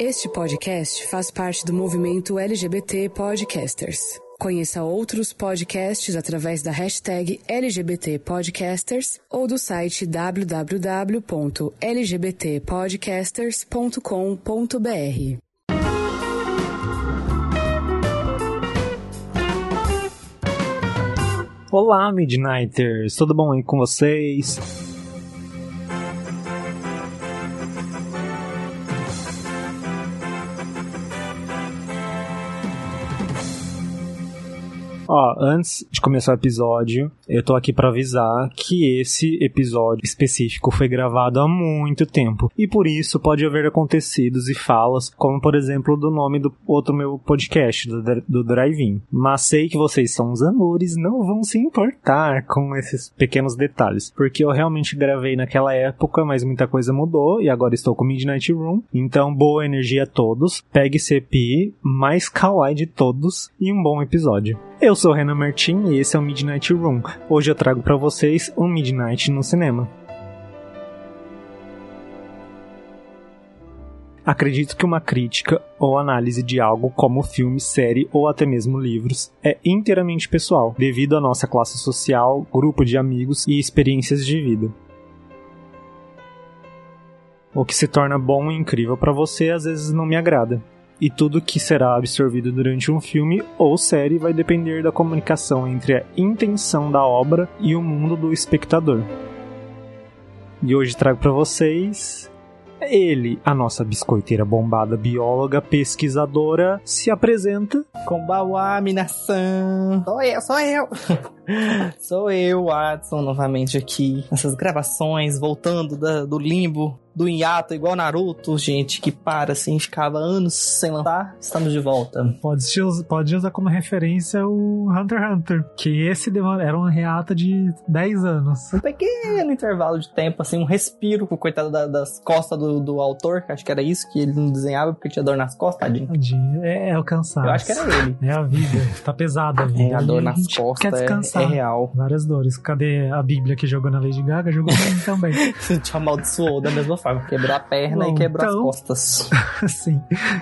Este podcast faz parte do movimento LGBT Podcasters. Conheça outros podcasts através da hashtag LGBT Podcasters ou do site www.lgbtpodcasters.com.br. Olá, Midnighters! Tudo bom aí com vocês? Ó, antes de começar o episódio, eu tô aqui para avisar que esse episódio específico foi gravado há muito tempo. E por isso pode haver acontecidos e falas, como por exemplo do nome do outro meu podcast, do, do Drive-In. Mas sei que vocês são os amores, não vão se importar com esses pequenos detalhes. Porque eu realmente gravei naquela época, mas muita coisa mudou e agora estou com Midnight Room. Então, boa energia a todos. Pegue EP mais kawaii de todos e um bom episódio. Eu sou Renan Martin e esse é o Midnight Room. Hoje eu trago para vocês um Midnight no cinema. Acredito que uma crítica ou análise de algo como filme, série ou até mesmo livros é inteiramente pessoal, devido à nossa classe social, grupo de amigos e experiências de vida. O que se torna bom e incrível para você às vezes não me agrada e tudo que será absorvido durante um filme ou série vai depender da comunicação entre a intenção da obra e o mundo do espectador. E hoje trago para vocês ele, a nossa biscoiteira bombada, bióloga, pesquisadora, se apresenta. Kombawa, minação! Sou eu, sou eu! sou eu, Watson, novamente aqui nessas gravações, voltando da, do limbo do hiato, igual Naruto, gente, que para assim, ficava anos sem lançar, estamos de volta. Pode, pode usar como referência o Hunter x Hunter, que esse era um hiato de 10 anos. Um pequeno intervalo de tempo, assim, um respiro pro coitado da, das costas do, do autor, que acho que era isso que ele não desenhava porque tinha dor nas costas, tadinho. tadinho. É, é o cansaço. Eu acho que era ele. É a vida, tá pesada a vida. É, a dor nas costas quer descansar. É, é, real. Várias dores. Cadê a Bíblia que jogou na Lady Gaga? Jogou também. Te amaldiçoou da mesma forma. Quebrou a perna Bom, e quebrou então... as costas. Sim.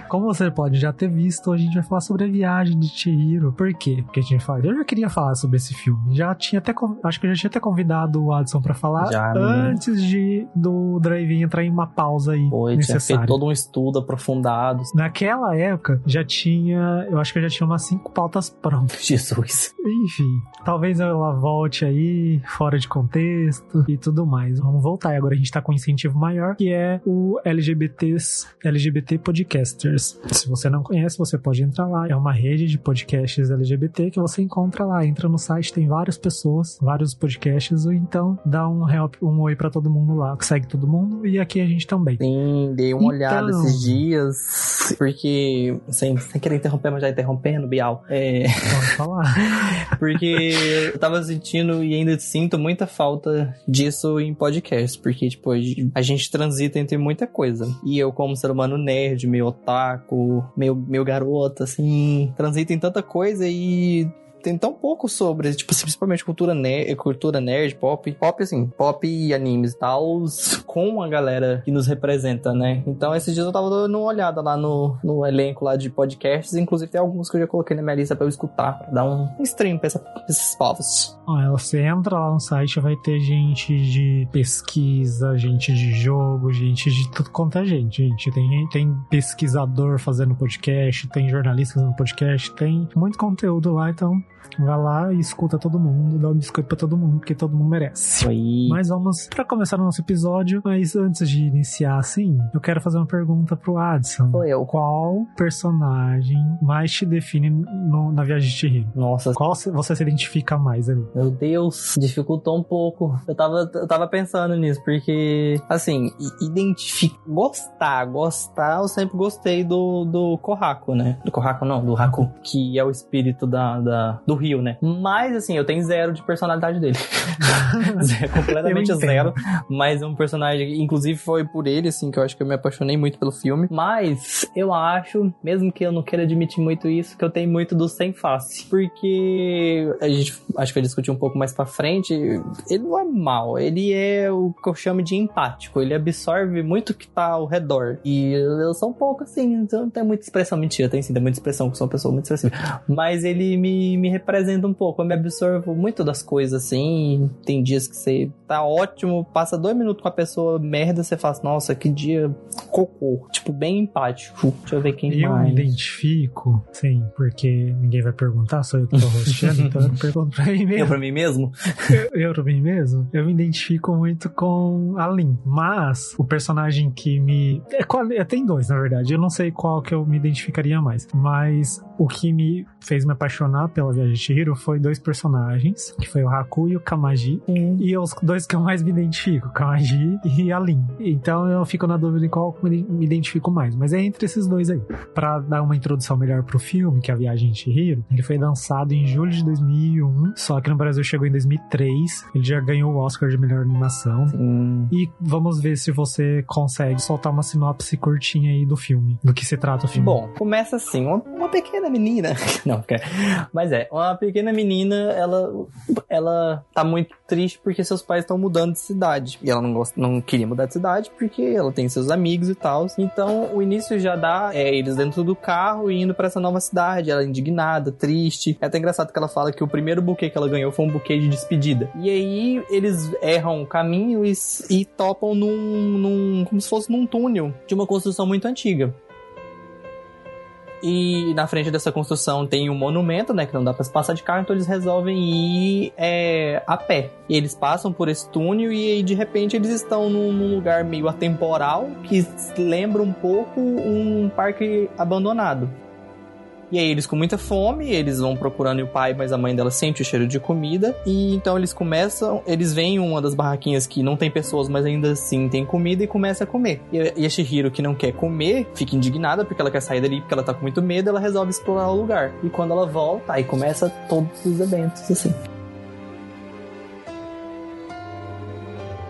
Como você pode já ter visto, a gente vai falar sobre a viagem de Chihiro. Por quê? Porque a gente fala, eu já queria falar sobre esse filme. Já tinha até, acho que eu já tinha até convidado o Adson para falar já, antes de do Drive-In entrar em uma pausa aí Foi, necessária. tinha feito todo um estudo aprofundado. Naquela época, já tinha, eu acho que eu já tinha umas cinco pautas prontas. Jesus. Enfim, talvez ela volte aí, fora de contexto e tudo mais. Vamos voltar. E agora a gente tá com um incentivo maior que é o LGBTs, LGBT Podcasters. Se você não conhece, você pode entrar lá. É uma rede de podcasts LGBT que você encontra lá. Entra no site, tem várias pessoas, vários podcasts, ou então dá um help, um oi para todo mundo lá, que segue todo mundo, e aqui a gente também. Sim, dei uma então... olhada esses dias, porque, sem, sem querer interromper, mas já interrompendo, Bial. É... Pode falar. porque eu tava sentindo e ainda sinto muita falta disso em podcast, porque, tipo, a gente trans transita entre muita coisa. E eu, como ser humano nerd, meio otaku, meio, meio garota, assim, transita em tanta coisa e tem tão pouco sobre, tipo, principalmente cultura nerd, cultura nerd, pop, pop assim, pop e animes e tal, com a galera que nos representa, né? Então, esses dias eu tava dando uma olhada lá no, no elenco lá de podcasts, inclusive tem alguns que eu já coloquei na minha lista pra eu escutar, pra dar um stream pra, essa, pra esses povos. Ah, você entra lá no site, vai ter gente de pesquisa, gente de jogo, gente de tudo quanto é gente, gente. Tem, tem pesquisador fazendo podcast, tem jornalista fazendo podcast, tem muito conteúdo lá, então Vai lá e escuta todo mundo, dá um biscoito pra todo mundo, porque todo mundo merece. Oi. Mas vamos para começar o nosso episódio. Mas antes de iniciar, assim, eu quero fazer uma pergunta pro Adson. Sou eu. Qual personagem mais te define no, na viagem de Chihiro? Nossa. Qual você se identifica mais ali? Meu Deus, dificultou um pouco. Eu tava, eu tava pensando nisso, porque, assim, identificar, gostar, gostar, eu sempre gostei do, do Kohaku, né? Do Kohaku não, do Haku, que é o espírito da, da do Rio, né? Mas, assim, eu tenho zero de personalidade dele. zero, completamente zero. Mas é um personagem, inclusive foi por ele, assim, que eu acho que eu me apaixonei muito pelo filme. Mas eu acho, mesmo que eu não queira admitir muito isso, que eu tenho muito do sem face. Porque a gente acho que vai discutir um pouco mais pra frente. Ele não é mal, ele é o que eu chamo de empático. Ele absorve muito o que tá ao redor. E eu sou um pouco assim, então não tem muita expressão. Mentira, tem sim, tem muita expressão, que sou uma pessoa muito expressiva. Mas ele me, me representa um pouco. Eu me absorvo muito das coisas, assim. Tem dias que você tá ótimo, passa dois minutos com a pessoa merda, você fala, nossa, que dia cocô. Tipo, bem empático. Deixa eu ver quem eu mais. Eu me identifico, sim, porque ninguém vai perguntar, sou eu que tô rosteando, então eu pergunto pra mim mesmo. Eu pra mim mesmo? eu, eu pra mim mesmo? Eu me identifico muito com a Lin, mas o personagem que me... É, qual, é, tem dois, na verdade, eu não sei qual que eu me identificaria mais, mas o que me fez me apaixonar pela Viagem de Chihiro foi dois personagens, que foi o Haku e o Kamaji, e os dois que eu mais me identifico, Kamaji e a Lin. Então eu fico na dúvida em qual me identifico mais, mas é entre esses dois aí. Para dar uma introdução melhor pro filme, que é a Viagem de Chihiro, ele foi lançado em julho de 2001, só que no Brasil chegou em 2003. Ele já ganhou o Oscar de melhor animação. Sim. E vamos ver se você consegue soltar uma sinopse curtinha aí do filme, do que se trata o filme. Bom, começa assim, uma, uma pequena menina, não, mas é, uma pequena menina, ela ela tá muito triste porque seus pais estão mudando de cidade. E ela não gosta, não queria mudar de cidade porque ela tem seus amigos e tal. Então, o início já dá é, eles dentro do carro e indo para essa nova cidade, ela indignada, triste. É até engraçado que ela fala que o primeiro buquê que ela ganhou foi um buquê de despedida. E aí eles erram o caminho e, e topam num, num. como se fosse num túnel de uma construção muito antiga. E na frente dessa construção tem um monumento, né? Que não dá pra se passar de carro, então eles resolvem ir é, a pé. E eles passam por esse túnel e aí, de repente eles estão num, num lugar meio atemporal que lembra um pouco um parque abandonado. E aí eles com muita fome, eles vão procurando o pai, mas a mãe dela sente o cheiro de comida. E então eles começam, eles veem uma das barraquinhas que não tem pessoas, mas ainda assim tem comida e começa a comer. E a Shihiro, que não quer comer, fica indignada porque ela quer sair dali, porque ela tá com muito medo, ela resolve explorar o lugar. E quando ela volta, aí começa todos os eventos, assim.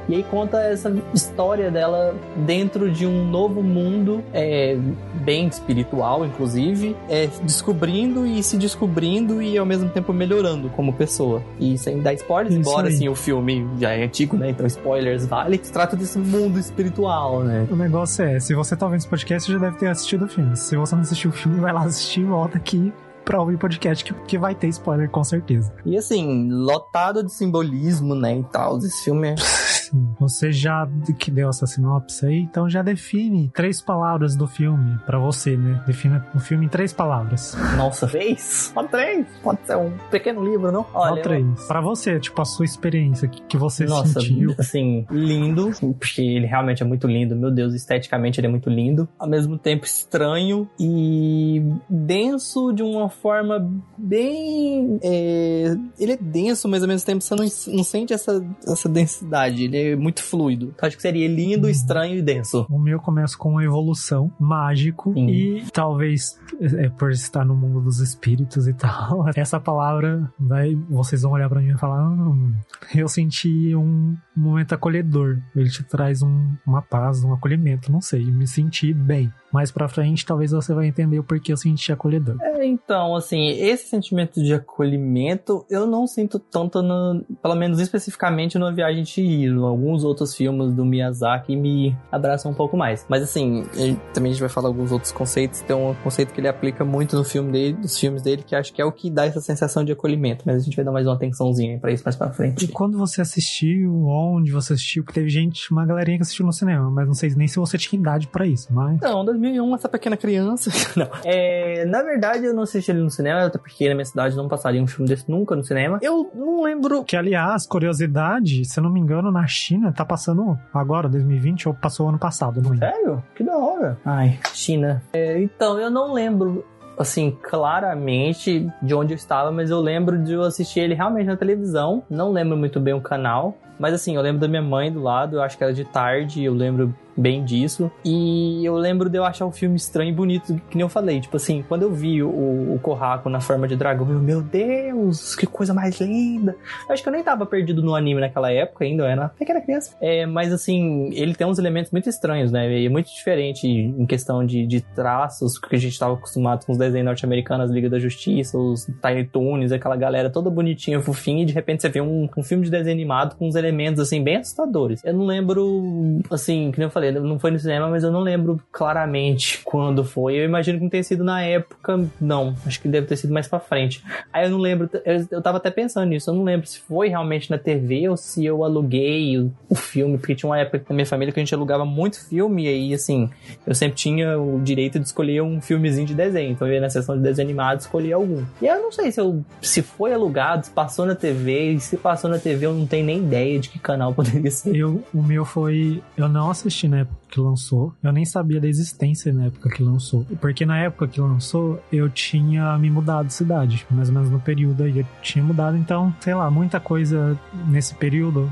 E aí conta essa história dela dentro de um novo mundo, é, bem espiritual, inclusive, é, descobrindo e se descobrindo e ao mesmo tempo melhorando como pessoa. E sem dar spoilers, Isso embora assim o filme já é antigo, né? Então spoilers vale. Se trata desse mundo espiritual, né? O negócio é, se você tá vendo esse podcast, você já deve ter assistido o filme. Se você não assistiu o filme, vai lá assistir e volta aqui pra ouvir podcast que, que vai ter spoiler com certeza. E assim, lotado de simbolismo, né, e tal. Esse filme é Você já que deu essa sinopse aí, então já define três palavras do filme para você, né? Defina o filme em três palavras. Nossa, três? Só três? Pode ser um pequeno livro, não? Olha, Só três. Eu... Para você, tipo, a sua experiência, que, que você Nossa, sentiu. assim, lindo, porque ele realmente é muito lindo. Meu Deus, esteticamente ele é muito lindo. Ao mesmo tempo estranho e denso de uma forma bem... É... Ele é denso, mas ao mesmo tempo você não, não sente essa, essa densidade. Ele ele é muito fluido. Então, acho que seria lindo, estranho e denso. O meu começa com uma evolução, mágico Sim. e talvez é, por estar no mundo dos espíritos e tal. Essa palavra vai, vocês vão olhar para mim e falar, hum, eu senti um momento acolhedor. Ele te traz um, uma paz, um acolhimento, não sei, me senti bem mais pra frente, talvez você vai entender o porquê eu senti acolhedor. É, então, assim, esse sentimento de acolhimento eu não sinto tanto, no, pelo menos especificamente no Viagem de Chihiro. Alguns outros filmes do Miyazaki me abraçam um pouco mais. Mas, assim, também a gente vai falar alguns outros conceitos. Tem um conceito que ele aplica muito no filme dele, nos filmes dele, que acho que é o que dá essa sensação de acolhimento. Mas a gente vai dar mais uma atençãozinha pra isso mais pra frente. E quando você assistiu, onde você assistiu, que teve gente, uma galerinha que assistiu no cinema, mas não sei nem se você tinha idade pra isso, mas... Não, 2000 2001, essa pequena criança. não. É, na verdade, eu não assisti ele no cinema, até porque na minha cidade não passaria um filme desse nunca no cinema. Eu não lembro. Que, aliás, curiosidade, se eu não me engano, na China tá passando agora, 2020, ou passou ano passado, não lembro. Sério? Que da hora. Ai, China. É, então, eu não lembro assim, claramente de onde eu estava, mas eu lembro de eu assistir ele realmente na televisão. Não lembro muito bem o canal. Mas assim, eu lembro da minha mãe do lado, eu acho que era de tarde, eu lembro bem disso. E eu lembro de eu achar o filme estranho e bonito, que nem eu falei. Tipo assim, quando eu vi o, o Kohaku na forma de dragão, eu, meu Deus, que coisa mais linda. Eu acho que eu nem tava perdido no anime naquela época ainda, eu era uma pequena criança. É, mas assim, ele tem uns elementos muito estranhos, né? E é muito diferente em questão de, de traços, que a gente tava acostumado com os desenhos norte-americanos, Liga da Justiça, os Tiny Toons, aquela galera toda bonitinha, fofinha, e de repente você vê um, um filme de desenho animado com uns elementos, assim, bem assustadores. Eu não lembro, assim, que eu falei, não foi no cinema, mas eu não lembro claramente quando foi. Eu imagino que não tenha sido na época, não. Acho que deve ter sido mais pra frente. Aí eu não lembro, eu, eu tava até pensando nisso, eu não lembro se foi realmente na TV ou se eu aluguei o, o filme, porque tinha uma época na minha família que a gente alugava muito filme, e aí, assim, eu sempre tinha o direito de escolher um filmezinho de desenho. Então eu ia na sessão de desenho animado escolher algum. E eu não sei se, eu, se foi alugado, se passou na TV, e se passou na TV eu não tenho nem ideia de que canal poderia ser. Eu, o meu foi. Eu não assisti na época que lançou. Eu nem sabia da existência na época que lançou. Porque na época que lançou, eu tinha me mudado de cidade. Mais ou menos no período aí eu tinha mudado. Então, sei lá, muita coisa nesse período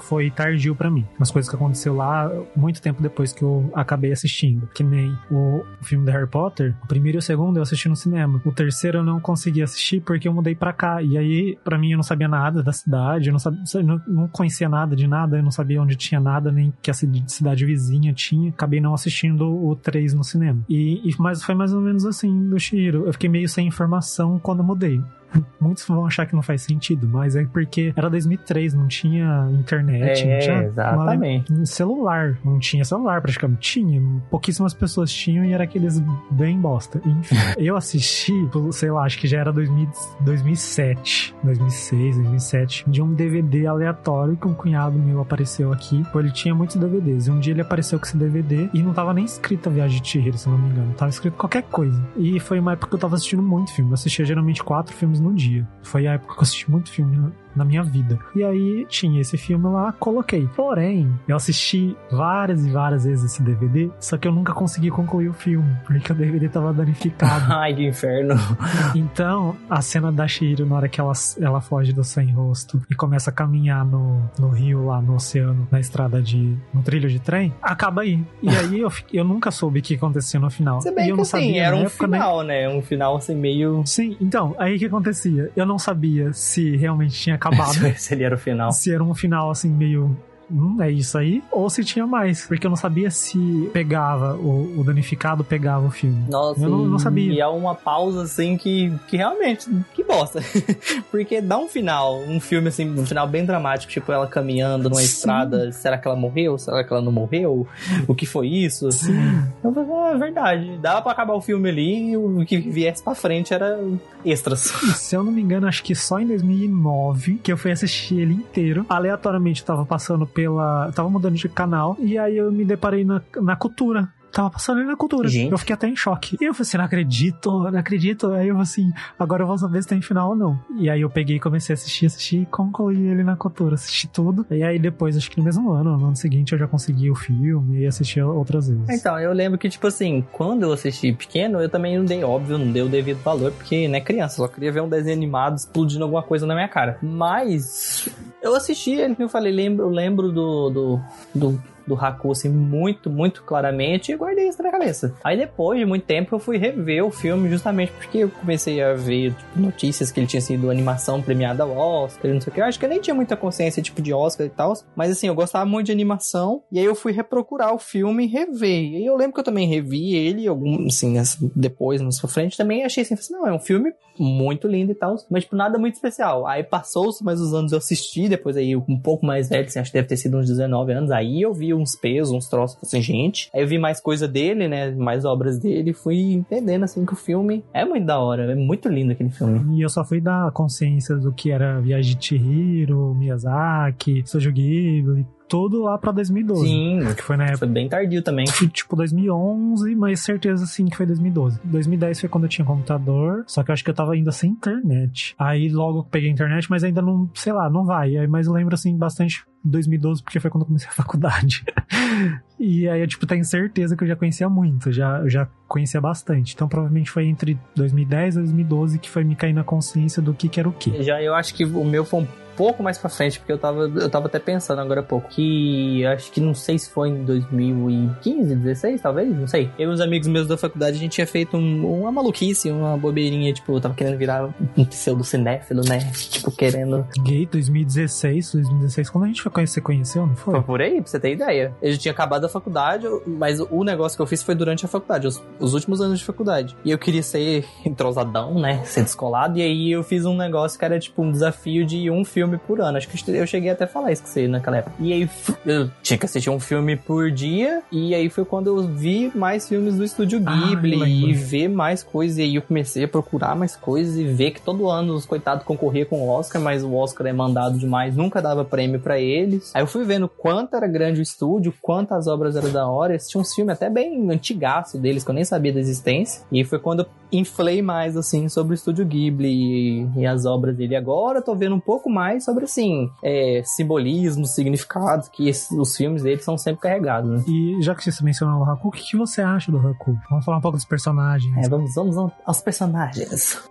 foi tardio para mim. Umas coisas que aconteceu lá muito tempo depois que eu acabei assistindo. Que nem o, filme do Harry Potter, o primeiro e o segundo eu assisti no cinema. O terceiro eu não consegui assistir porque eu mudei para cá. E aí, para mim, eu não sabia nada da cidade, eu não, sabia, não, conhecia nada de nada, eu não sabia onde tinha nada, nem que a cidade vizinha tinha. Acabei não assistindo o 3 no cinema. E, e mas foi mais ou menos assim do Shiro. Eu fiquei meio sem informação quando mudei. Muitos vão achar que não faz sentido, mas é porque era 2003, não tinha internet, é, não tinha exatamente. Uma, celular, não tinha celular praticamente. Tinha, pouquíssimas pessoas tinham e era aqueles bem bosta. Enfim, eu assisti, sei lá, acho que já era 2000, 2007, 2006, 2007, de um DVD aleatório que um cunhado meu apareceu aqui. Ele tinha muitos DVDs. E um dia ele apareceu com esse DVD e não tava nem escrito a Viagem de Chihiro, se não me engano. Tava escrito qualquer coisa. E foi uma época que eu tava assistindo muito filme. Eu assistia geralmente quatro filmes no dia. Foi a época que eu assisti muito filme na minha vida. E aí tinha esse filme lá, coloquei. Porém, eu assisti várias e várias vezes esse DVD, só que eu nunca consegui concluir o filme, porque o DVD tava danificado. Ai, que inferno. Então, a cena da Shiro, na hora que ela, ela foge do sem rosto e começa a caminhar no, no rio lá, no oceano, na estrada de. no trilho de trem, acaba aí. E aí eu, eu nunca soube o que acontecia no final. Se bem e eu que não assim, sabia era um época, final, né? Um final assim meio. Sim, então, aí o que acontecia? Eu não sabia se realmente tinha acabado. se ele era o final. Se era um final assim meio hum, é isso aí, ou se tinha mais, porque eu não sabia se pegava, o, o danificado pegava o filme. Nossa, eu não, não sabia. E é uma pausa assim que, que realmente, que bosta. porque dá um final, um filme assim, um final bem dramático, tipo ela caminhando numa Sim. estrada, será que ela morreu? Será que ela não morreu? O que foi isso? Sim. Eu falei, é verdade, dava pra acabar o filme ali e o que viesse pra frente era extras. Se eu não me engano, acho que só em 2009 que eu fui assistir ele inteiro. Aleatoriamente tava passando pela. Tava mudando de canal. E aí eu me deparei na, na cultura tava passando ali na cultura. Gente. Eu fiquei até em choque. E eu falei assim, não acredito, não acredito. Aí eu falei assim, agora eu vou saber se tem final ou não. E aí eu peguei e comecei a assistir, assistir e concluí ele na cultura, assisti tudo. E aí depois, acho que no mesmo ano, no ano seguinte, eu já consegui o filme e assisti outras vezes. Então, eu lembro que, tipo assim, quando eu assisti pequeno, eu também não dei, óbvio, não dei o devido valor, porque, né, criança, só queria ver um desenho animado explodindo alguma coisa na minha cara. Mas eu assisti ele, eu falei, lembro, eu lembro do, do, do do Haku, assim, muito, muito claramente e guardei isso na minha cabeça. Aí depois de muito tempo eu fui rever o filme justamente porque eu comecei a ver tipo, notícias que ele tinha sido animação premiada ao Oscar, não sei o que. Eu acho que eu nem tinha muita consciência tipo de Oscar e tal, mas assim, eu gostava muito de animação e aí eu fui reprocurar o filme e rever. E eu lembro que eu também revi ele, algum, assim, depois, na sua frente, também achei assim, assim, não, é um filme muito lindo e tal, mas tipo, nada muito especial. Aí passou-se mais os anos eu assisti, depois aí um pouco mais velho, assim, acho que deve ter sido uns 19 anos, aí eu vi uns pesos, uns troços, assim, gente. Aí eu vi mais coisa dele, né, mais obras dele, fui entendendo, assim, que o filme é muito da hora, é muito lindo aquele filme. E eu só fui dar consciência do que era Viagem de Chihiro, Miyazaki, Sojo Ghibli, todo lá pra 2012. Sim, que foi na época. Foi bem tardio também. Tipo 2011, mas certeza sim que foi 2012. 2010 foi quando eu tinha computador, só que eu acho que eu tava ainda sem internet. Aí logo peguei a internet, mas ainda não, sei lá, não vai. Aí, mas eu lembro assim bastante 2012, porque foi quando eu comecei a faculdade. e aí eu, tipo, tenho certeza que eu já conhecia muito, já, eu já conhecia bastante. Então provavelmente foi entre 2010 e 2012 que foi me cair na consciência do que, que era o que. Já eu acho que o meu foi um pouco mais pra frente, porque eu tava, eu tava até pensando agora há pouco, que acho que não sei se foi em 2015, 16, talvez, não sei. Eu e os amigos meus da faculdade, a gente tinha feito um, uma maluquice, uma bobeirinha, tipo, eu tava querendo virar um pseudo cinéfilo, né? Tipo, querendo... Gay 2016, 2016, quando a gente foi conhecer, conheceu, não foi? Foi por aí, pra você ter ideia. Eu já tinha acabado a faculdade, mas o negócio que eu fiz foi durante a faculdade, os, os últimos anos de faculdade. E eu queria ser entrosadão, né? Ser descolado, e aí eu fiz um negócio que era tipo um desafio de um filme por ano. Acho que eu cheguei até a falar isso com você naquela época. E aí eu tinha que assistir um filme por dia, e aí foi quando eu vi mais filmes do estúdio Ah, Ghibli eu e ver mais coisas. E aí eu comecei a procurar mais coisas e ver que todo ano os coitados concorriam com o Oscar, mas o Oscar é mandado demais, nunca dava prêmio pra eles. Aí eu fui vendo quanto era grande o estúdio, quantas obras eram da hora. Assisti uns filmes até bem antigaço deles, que eu nem sabia da existência. E foi quando eu inflei mais, assim, sobre o estúdio Ghibli e, e as obras dele. Agora eu tô vendo um pouco mais sobre, assim, é, simbolismos, significados, que esses- os filmes dele são sempre carregados, né? E já que você mencionou o Haku, o que, que você acha do Haku? Vamos falar um pouco dos personagens. É, vamos, vamos aos personagens.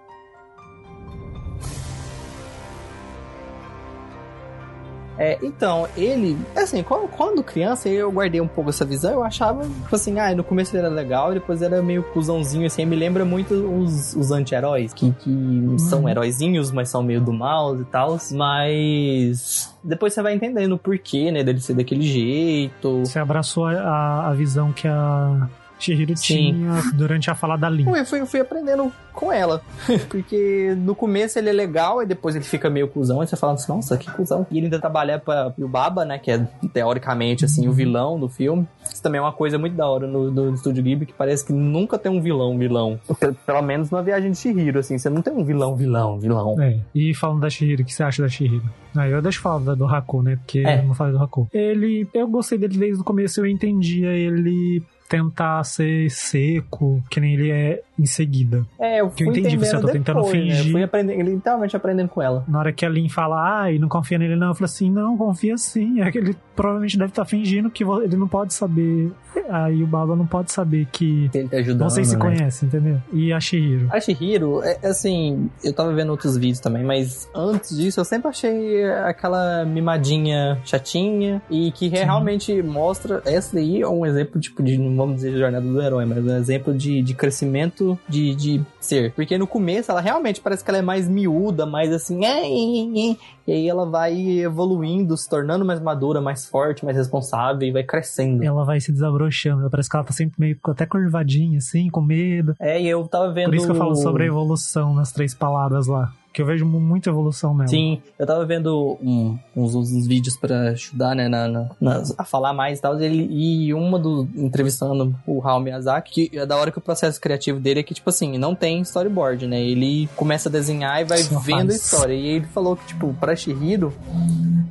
É, então, ele, assim, quando, quando criança eu guardei um pouco essa visão, eu achava, tipo assim, ah, no começo ele era legal, depois era meio cuzãozinho, assim, me lembra muito os, os anti-heróis, que, que são heróizinhos, mas são meio do mal e tal, mas depois você vai entendendo o porquê, né, dele ser daquele jeito. Você abraçou a, a visão que a Shihiro Sim. tinha durante a fala da Lin. Eu fui, eu fui aprendendo com ela. Porque no começo ele é legal, e depois ele fica meio cuzão, e você fala assim, nossa, que cuzão. E ele ainda trabalha pra o Baba, né? Que é teoricamente assim, o vilão do filme. Isso também é uma coisa muito da hora no, no Estúdio Ghibli, que parece que nunca tem um vilão, vilão. Pelo, menos na viagem de Shihiro, assim, você não tem um vilão, vilão, vilão. É. E falando da Shihiro, o que você acha da Shihiro? Aí eu deixo falar do Haku, né? Porque É. eu não falei do Haku. Ele. Eu gostei dele desde o começo, eu entendia ele tentar ser seco, que nem ele é em seguida. É, eu Que fui eu entendi, você entendendo tá tentando depois, né? Eu fingir. fui aprendendo, literalmente aprendendo com ela. Na hora que a Lin fala, ai, não confia nele não, eu falo assim, não, confia sim. É que ele provavelmente deve estar fingindo que ele não pode saber. Aí o Baba não pode saber que. Ele tá ajudando, Não sei se né? conhece, entendeu? E a Shihiro. A Shihiro, é, assim, eu tava vendo outros vídeos também, mas antes disso eu sempre achei aquela mimadinha chatinha e que realmente mostra. Essa daí é um exemplo, tipo, de, não vamos dizer jornada do herói, mas um exemplo de, de crescimento de, de ser. Porque no começo ela realmente parece que ela é mais miúda, mais assim, e aí ela vai evoluindo, se tornando mais madura, mais forte, mais responsável e vai crescendo. Ela vai se desabrochando. Parece que ela tá sempre meio até curvadinha, assim, com medo. É, e eu tava vendo. Por isso que eu falo sobre a evolução nas três palavras lá. Que eu vejo mu- muita evolução nela. Sim, eu tava vendo um- uns, uns vídeos pra ajudar, né, na, na- nas- a falar mais e tal. Ele, e uma do. entrevistando o Hayao Miyazaki, que é da hora que o processo criativo dele é que, tipo assim, não tem storyboard, né? Ele começa a desenhar e vai Só vendo a história. E ele falou que, tipo, pra Shihiro,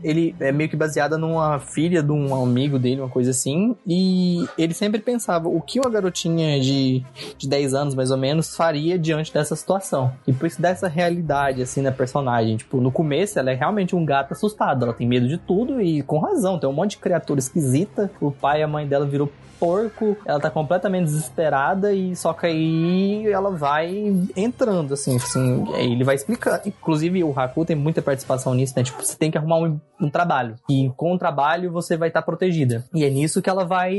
ele é meio que baseada numa filha de um amigo dele, uma coisa assim. E ele sempre pensava o que uma garotinha de, de 10 anos, mais ou menos, faria diante dessa situação. E por isso dessa realidade, assim, na personagem. Tipo, no começo ela é realmente um gato assustado. Ela tem medo de tudo e com razão. Tem um monte de criatura esquisita. O pai e a mãe dela virou porco, ela tá completamente desesperada e só que aí ela vai entrando, assim, assim, ele vai explicando. Inclusive, o Haku tem muita participação nisso, né? Tipo, você tem que arrumar um, um trabalho. E com o trabalho você vai estar protegida. E é nisso que ela vai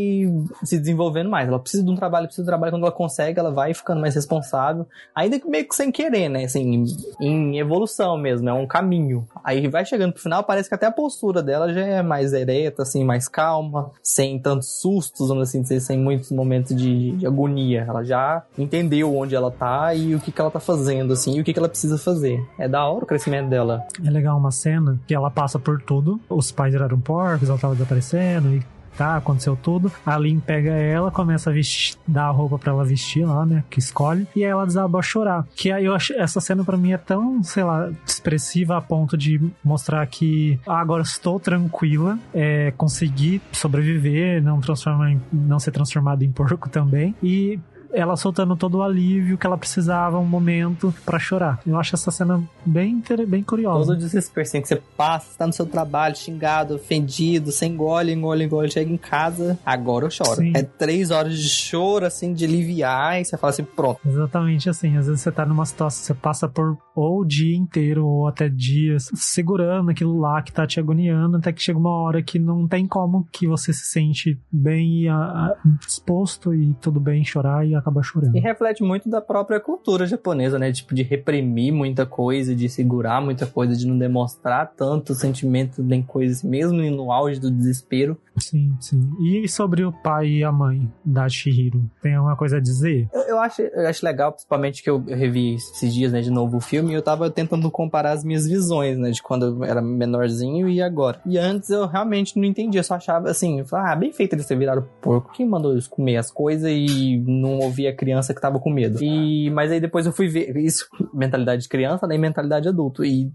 se desenvolvendo mais. Ela precisa de um trabalho, precisa de um trabalho. Quando ela consegue, ela vai ficando mais responsável. Ainda que meio que sem querer, né? Assim, em evolução mesmo, é um caminho. Aí vai chegando pro final, parece que até a postura dela já é mais ereta, assim, mais calma, sem tantos sustos, vamos assim dizer, sem muitos momentos de, de agonia. Ela já entendeu onde ela tá e o que, que ela tá fazendo, assim, e o que, que ela precisa fazer. É da hora o crescimento dela. É legal uma cena que ela passa por tudo. Os pais viraram porcos, ela tava desaparecendo e tá, aconteceu tudo. A Lin pega ela, começa a vestir, dar a roupa pra ela vestir lá, né? Que escolhe. E aí ela desaba a chorar. Que aí eu acho, essa cena pra mim é tão, sei lá, expressiva a ponto de mostrar que ah, agora estou tranquila, é, consegui sobreviver, não transformar em- não ser transformado em porco também. E ela soltando todo o alívio que ela precisava um momento pra chorar. Eu acho essa cena bem, bem curiosa. Todo o desespero assim, que você passa, tá no seu trabalho, xingado, ofendido, você engole, engole, engole, chega em casa, agora eu choro. Sim. É três horas de choro, assim, de aliviar, e você fala assim, pronto. Exatamente assim. Às vezes você tá numa situação, você passa por ou o dia inteiro, ou até dias, segurando aquilo lá que tá te agoniando, até que chega uma hora que não tem como que você se sente bem a, a, disposto e tudo bem chorar e acaba chorando. E reflete muito da própria cultura japonesa, né? Tipo, de reprimir muita coisa, de segurar muita coisa, de não demonstrar tanto sentimento nem coisas, mesmo no auge do desespero. Sim, sim. E sobre o pai e a mãe da Shihiro? Tem alguma coisa a dizer? Eu, eu acho, eu acho legal, principalmente que eu revi esses dias, né, de novo o filme, e eu tava tentando comparar as minhas visões, né, de quando eu era menorzinho e agora. E antes eu realmente não entendia, só achava assim, ah, bem feito eles ter virado porco. Quem mandou eles comer as coisas e não ouvia a criança que tava com medo? E, mas aí depois eu fui ver isso, mentalidade de criança, né, mentalidade adulto. E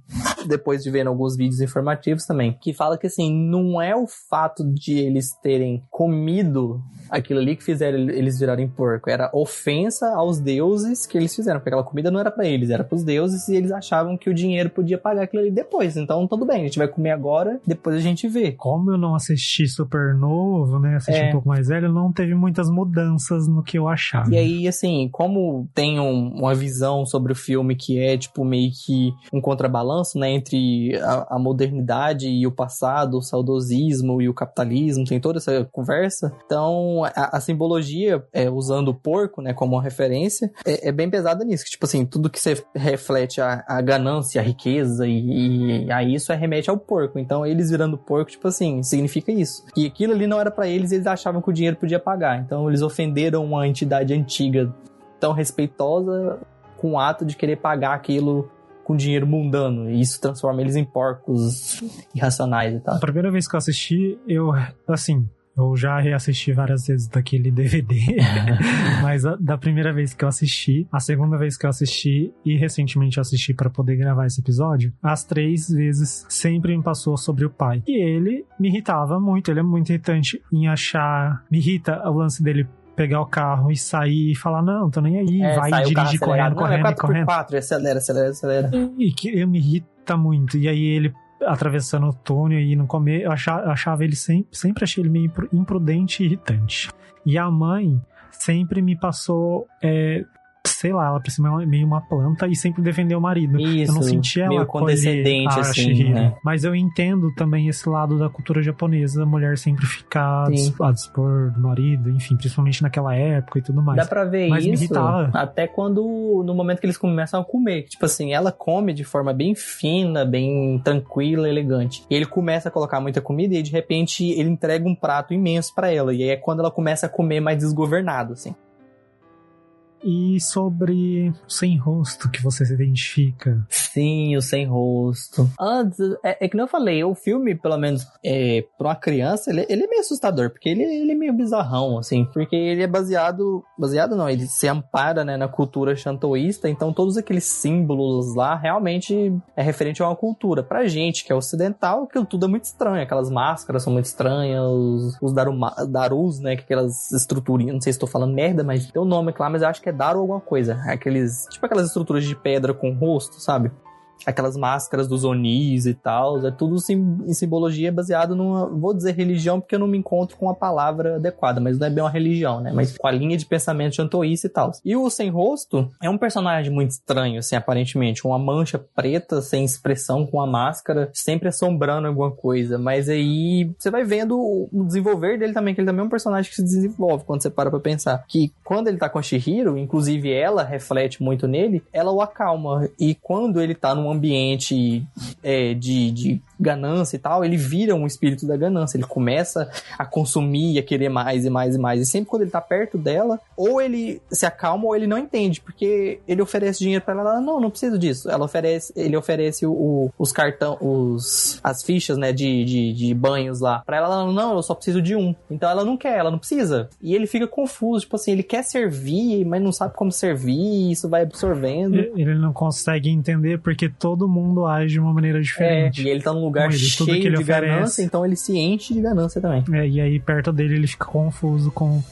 depois de ver alguns vídeos informativos também, que fala que assim, não é o fato de eles terem comido aquilo ali que fizeram eles virarem porco, era ofensa aos deuses que eles fizeram, porque aquela comida não era para eles, era para os e eles achavam que o dinheiro podia pagar aquilo ali depois. Então, tudo bem, a gente vai comer agora, depois a gente vê. Como eu não assisti super novo, né, assisti é. um pouco mais velho, não teve muitas mudanças no que eu achava. E aí, assim, como tem um, uma visão sobre o filme que é, tipo, meio que um contrabalanço, né, entre a, a modernidade e o passado, o saudosismo e o capitalismo, tem toda essa conversa. Então, a, a simbologia, é, usando o porco, né, como uma referência, é, é, bem pesada nisso. Tipo assim, tudo que você reflete a, a ganância, a riqueza e, e, a isso é remete ao porco. Então, eles virando porco, tipo assim, significa isso. E aquilo ali não era para eles, eles achavam que o dinheiro podia pagar. Então, eles ofenderam uma entidade antiga tão respeitosa com o ato de querer pagar aquilo com dinheiro mundano. E isso transforma eles em porcos irracionais e tal. A primeira vez que eu assisti, eu, assim, eu já reassisti várias vezes daquele DVD, mas a, da primeira vez que eu assisti, a segunda vez que eu assisti e recentemente eu assisti para poder gravar esse episódio, as três vezes sempre me passou sobre o pai. E ele me irritava muito, ele é muito irritante em achar. Me irrita o lance dele pegar o carro e sair e falar, não, tô nem aí, é, vai dirigir correndo, correndo, não, é 4 correndo. 4 acelera, acelera, acelera. E, e que eu me irrita muito. E aí ele atravessando o túnel e não comer, eu achava, eu achava ele sempre, sempre achei ele meio imprudente e irritante. E a mãe sempre me passou é, sei lá, ela parecia meio uma planta e sempre defendeu o marido. Isso, eu não sentia ela condescendente, assim, né? Mas eu entendo também esse lado da cultura japonesa, a mulher sempre ficar a dispor do marido, enfim, principalmente naquela época e tudo mais. Dá pra ver Mas isso até quando, no momento que eles começam a comer. Tipo assim, ela come de forma bem fina, bem tranquila, elegante. E ele começa a colocar muita comida e de repente ele entrega um prato imenso para ela. E aí é quando ela começa a comer mais desgovernado, assim. E sobre o sem rosto que você se identifica. Sim, o sem rosto. Antes, é, é que não eu falei, o filme, pelo menos é, pra uma criança, ele, ele é meio assustador, porque ele, ele é meio bizarrão, assim, porque ele é baseado. Baseado não, ele se ampara né, na cultura shantoísta, então todos aqueles símbolos lá realmente é referente a uma cultura. Pra gente, que é ocidental, aquilo tudo é muito estranho. Aquelas máscaras são muito estranhas, os, os daruma, darus, né? Que aquelas estruturinhas, não sei se estou falando merda, mas tem um nome lá, mas eu acho que é Daru alguma coisa. Aqueles. Tipo aquelas estruturas de pedra com rosto, sabe? Aquelas máscaras dos Onis e tal, é tudo sim, em simbologia baseado numa, vou dizer religião porque eu não me encontro com a palavra adequada, mas não é bem uma religião, né? Mas com a linha de pensamento jantoísta e tal. E o Sem Rosto é um personagem muito estranho, assim, aparentemente, uma mancha preta sem expressão com a máscara, sempre assombrando alguma coisa, mas aí você vai vendo o desenvolver dele também, que ele também é um personagem que se desenvolve quando você para pra pensar, que quando ele tá com a Shihiro, inclusive ela reflete muito nele, ela o acalma, e quando ele tá num ambiente é, de, de ganância e tal, ele vira um espírito da ganância. Ele começa a consumir e a querer mais e mais e mais. E sempre quando ele tá perto dela, ou ele se acalma ou ele não entende, porque ele oferece dinheiro para ela, ela não, não preciso disso. Ela oferece, ele oferece o, o, os cartão, os as fichas, né, de, de, de banhos lá. Para ela, ela não, eu só preciso de um. Então ela não quer, ela não precisa. E ele fica confuso, tipo assim, ele quer servir, mas não sabe como servir, e isso vai absorvendo. Ele não consegue entender porque todo mundo age de uma maneira diferente. É, e ele tá num lugar ele, cheio de oferece. ganância, então ele se enche de ganância também. É, e aí, perto dele, ele fica confuso com,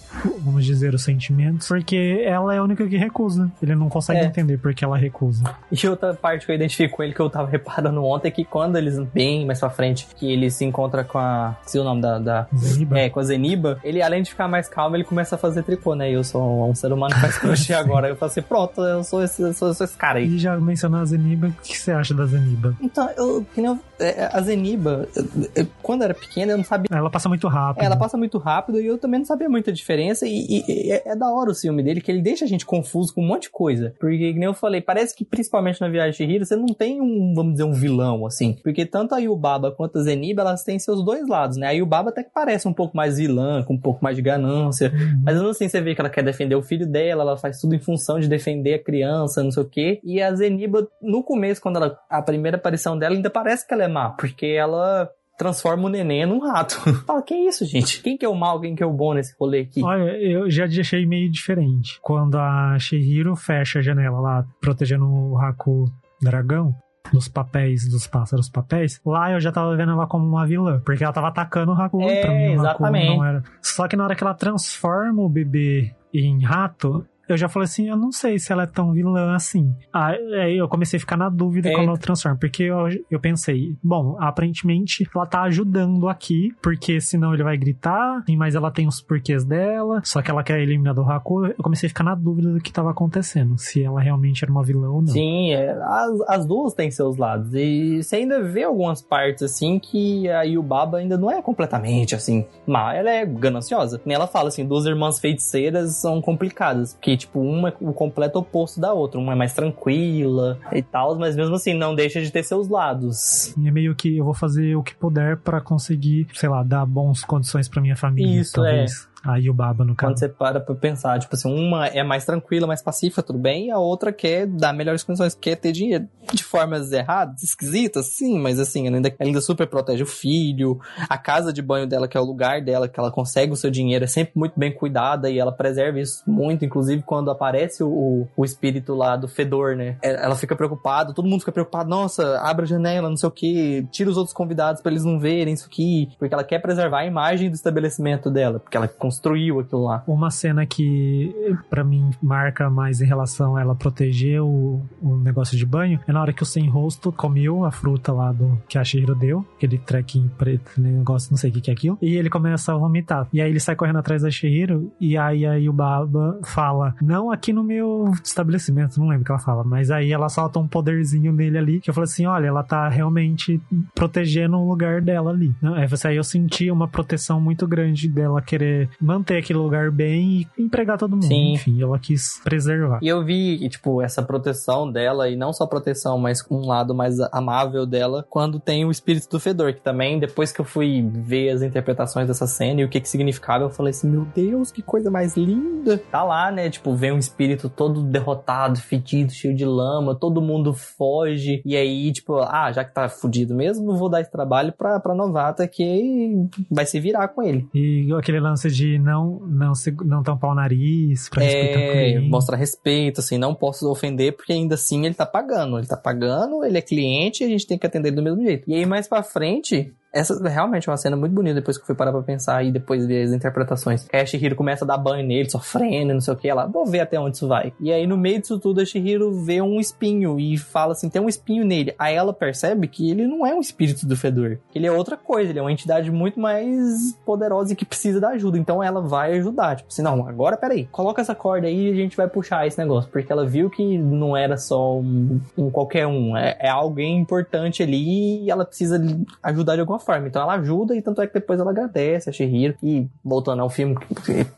vamos dizer, os sentimentos, porque ela é a única que recusa. Ele não consegue É. entender porque ela recusa. E outra parte que eu identifico com ele que eu tava reparando ontem é que quando eles, bem mais pra frente, que ele se encontra com a. Se o nome da. da Zeniba. é, com a Zeniba, ele além de ficar mais calmo, ele começa a fazer tricô, né? E eu sou um ser humano que faz crochê agora. Eu falo assim, pronto, eu sou esse, eu sou, eu sou esse cara aí. E já mencionou a Zeniba, o que você acha da Zeniba? Então, eu, que nem eu- é, a Zeniba, eu- eu- quando era pequena, eu não sabia. Ela passa muito rápido. Ela passa muito rápido e eu também não sabia muita diferença. E, e- é, é da hora o filme dele, que ele deixa a gente confuso com um monte de coisa. Porque, que nem eu falei, parece que principalmente na Viagem de Chihiro, você não tem um, vamos dizer, um vilão, assim. Porque tanto a Yubaba quanto a Zeniba, elas têm seus dois lados, né? A Yubaba até que parece um pouco mais vilã, com um pouco mais de ganância. Uhum. Mas assim, você vê que ela quer defender o filho dela, ela faz tudo em função de defender a criança, não sei o quê. E a Zeniba, no começo, quando ela, a primeira aparição dela, ainda parece que ela é má, porque ela transforma o neném num rato. Fala, que isso, gente? Quem que é o mal, quem que é o bom nesse rolê aqui? Olha, eu já achei meio diferente. Quando a Shihiro fecha a janela lá, protegendo o Haku dragão, dos papéis, dos pássaros papéis, lá eu já tava vendo ela como uma vilã, porque ela tava atacando o Haku. É, pra mim, o Haku exatamente. não era. Só que na hora que ela transforma o bebê em rato, eu já falei assim, eu não sei se ela é tão vilã assim. Aí eu comecei a ficar na dúvida É. quando ela transforma, porque eu, eu pensei, bom, aparentemente ela tá ajudando aqui, porque senão ele vai gritar, mas ela tem os porquês dela, só que ela quer eliminar do Haku. Eu comecei a ficar na dúvida do que tava acontecendo, se ela realmente era uma vilã ou não. Sim, é, as, as duas têm seus lados. E você ainda vê algumas partes assim que a Yubaba ainda não é completamente assim má. Ela é gananciosa. Ela fala assim: duas irmãs feiticeiras são complicadas. Porque, tipo, uma é o completo oposto da outra. Uma é mais tranquila e tal, mas mesmo assim não deixa de ter seus lados. E é meio que eu vou fazer o que puder pra conseguir, sei lá, dar bons condições pra minha família. Isso, talvez. A Yubaba, no Quando caso. você para pra pensar, tipo assim, uma é mais tranquila, mais pacífica, tudo bem, e a outra quer dar melhores condições, quer ter dinheiro. De formas erradas, esquisitas, sim, mas assim, ela ainda, ela ainda super protege o filho, a casa de banho dela, que é o lugar dela, que ela consegue o seu dinheiro, é sempre muito bem cuidada e ela preserva isso muito, inclusive quando aparece o, o, o espírito lá do fedor, né? É, Ela fica preocupada, todo mundo fica preocupado, nossa, abre a janela, não sei o que, tira os outros convidados pra eles não verem isso aqui, porque ela quer preservar a imagem do estabelecimento dela, porque ela construiu aquilo lá. Uma cena que pra mim marca mais em relação a ela proteger o, o negócio de banho é na hora que o sem rosto comeu a fruta lá do que a Shihiro deu, aquele trequinho preto, negócio, não sei o que, que é aquilo, e ele começa a vomitar. E aí ele sai correndo atrás da Shihiro, e aí a Yubaba fala: Não aqui no meu estabelecimento, não lembro o que ela fala, mas aí ela solta um poderzinho nele ali, que eu falei assim: olha, ela tá realmente protegendo o lugar dela ali. Né? Aí aí eu senti uma proteção muito grande dela querer manter aquele lugar bem e empregar todo mundo. Sim. Enfim, ela quis preservar. E eu vi, tipo, essa proteção dela, e não só proteção, mas um lado mais amável dela, quando tem o espírito do fedor, que também, depois que eu fui ver as interpretações dessa cena e o que que significava, eu falei assim, meu Deus, que coisa mais linda. Tá lá, né, tipo, vem um espírito todo derrotado, fedido, cheio de lama, todo mundo foge, e aí, tipo, ah, já que tá fudido mesmo, vou dar esse trabalho pra, pra novata que vai se virar com ele. E aquele lance de não, não, se- não tampar o nariz pra respeitar o É, cliente. mostrar respeito, assim, não posso ofender, porque ainda assim ele tá pagando. Ele tá pagando, ele é cliente, a gente tem que atender do mesmo jeito. E aí, mais pra frente, essa realmente é uma cena muito bonita depois que eu fui parar pra pensar e depois ver as interpretações. A Shihiro começa a dar banho nele, sofrendo, não sei o que. Ela, vou ver até onde isso vai. E aí, no meio disso tudo, a Shihiro vê um espinho e fala assim: tem um espinho nele. Aí ela percebe que ele não é um espírito do fedor. Ele é outra coisa, ele é uma entidade muito mais poderosa e que precisa da ajuda. Então ela vai ajudar. Tipo assim, não, agora peraí, coloca essa corda aí e a gente vai puxar esse negócio. Porque ela viu que não era só um, um qualquer um, é, é alguém importante ali e ela precisa ajudar de alguma forma. Então ela ajuda e tanto é que depois ela agradece a Shihiro. E voltando ao filme,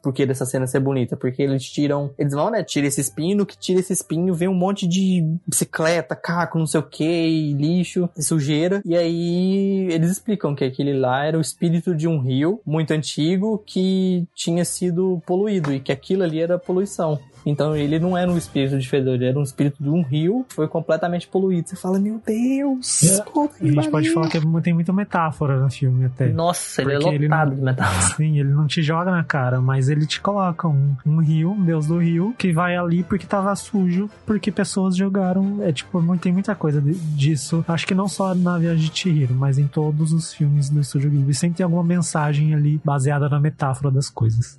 por que dessa cena ser bonita? Porque eles tiram, eles vão, né? Tira esse espinho, que tira esse espinho, vem um monte de bicicleta, caco, não sei o que, lixo, sujeira. E aí eles explicam que aquele lá era o espírito de um rio muito antigo que tinha sido poluído e que aquilo ali era poluição. Então ele não era um espírito de fedor, ele era um espírito de um rio que foi completamente poluído. Você fala, meu Deus! É, A gente pode falar que tem muita metáfora no filme até. Nossa, ele é ele lotado não- de metáfora. Sim, ele não te joga na cara, mas ele te coloca um, um rio, um deus do rio, que vai ali porque tava sujo, porque pessoas jogaram. É tipo, tem muita coisa disso. Acho que não só na Viagem de Chihiro, mas em todos os filmes do Estúdio Ghibli. Sempre tem alguma mensagem ali baseada na metáfora das coisas.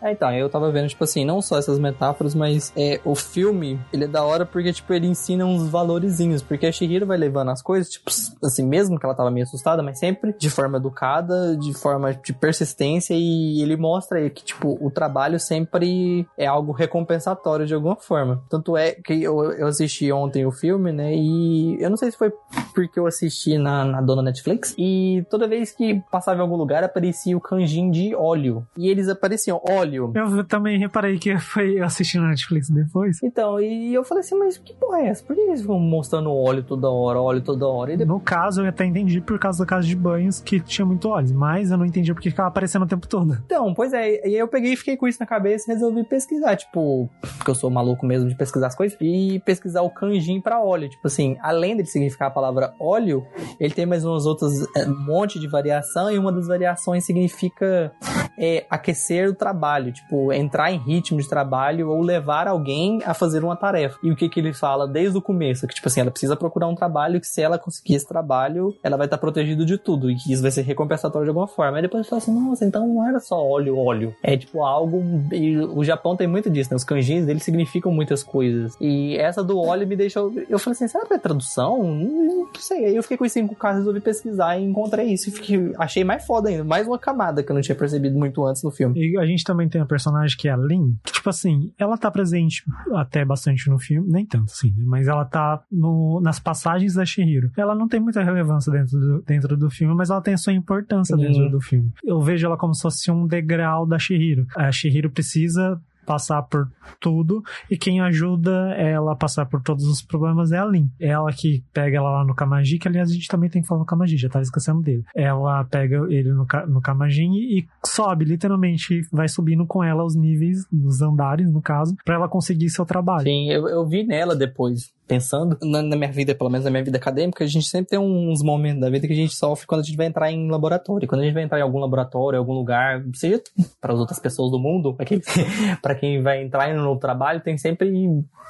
É, então, eu tava vendo, tipo assim, não só essas metáforas, mas é, o filme, ele é da hora porque, tipo, ele ensina uns valorizinhos, porque a Shihiro vai levando as coisas, tipo, assim, mesmo que ela tava meio assustada, mas sempre de forma educada, de forma de persistência, e ele mostra aí que, tipo, o trabalho sempre é algo recompensatório de alguma forma. Tanto é que eu, eu assisti ontem o filme, né, e eu não sei se foi porque eu assisti na, na dona Netflix, e toda vez que passava em algum lugar aparecia o kanjin de óleo, e eles apareciam óleo, Eu também reparei que foi assistindo na Netflix depois. Então, e eu falei assim, mas que porra é essa? Por que eles ficam mostrando óleo toda hora, óleo toda hora? Depois... No caso, eu até entendi por causa da casa de banhos que tinha muito óleo, mas eu não entendi porque ficava aparecendo o tempo todo. Então, pois é, e aí eu peguei e fiquei com isso na cabeça e resolvi pesquisar, tipo, porque eu sou maluco mesmo de pesquisar as coisas, e pesquisar o kanjin pra óleo. Tipo assim, além dele significar a palavra óleo, ele tem mais umas outras, é, um monte de variação, e uma das variações significa é, aquecer o trabalho, tipo, entrar em ritmo de trabalho ou levar alguém a fazer uma tarefa. E o que que ele fala desde o começo? Que, tipo assim, ela precisa procurar um trabalho que se ela conseguir esse trabalho, ela vai estar protegida de tudo e que isso vai ser recompensatório de alguma forma. Aí depois ele fala assim, nossa, então não era só óleo, óleo. É, tipo, algo... E o Japão tem muito disso, né? Os kanjis deles significam muitas coisas. E essa do óleo me deixou... Eu falei assim, será que é tradução? Não sei. Aí eu fiquei com esse 5K, resolvi pesquisar e encontrei isso. E fiquei... achei mais foda ainda. Mais uma camada que eu não tinha percebido muito antes no filme. E a gente também tem a personagem que é a Lin, que, tipo assim, ela tá presente até bastante no filme, nem tanto, assim, né? mas ela tá no, nas passagens da Shihiro. Ela não tem muita relevância dentro do, dentro do filme, mas ela tem a sua importância dentro do filme. Eu vejo ela como se fosse um degrau da Shihiro. A Shihiro precisa passar por tudo e quem ajuda ela a passar por todos os problemas é a Lin. Ela que pega ela lá no Kamaji, que aliás a gente também tem que falar no Kamaji, já tava esquecendo dele. Ela pega ele no, no Kamajin e, sobe, literalmente vai subindo com ela os níveis, os andares no caso, pra ela conseguir seu trabalho. Sim, eu, eu vi nela depois, pensando na, na minha vida, pelo menos na minha vida acadêmica, a gente sempre tem uns momentos da vida que a gente sofre quando a gente vai entrar em laboratório. Quando a gente vai entrar em algum laboratório, algum lugar, seja para as outras pessoas do mundo, para quem, vai entrar em um novo trabalho, tem sempre,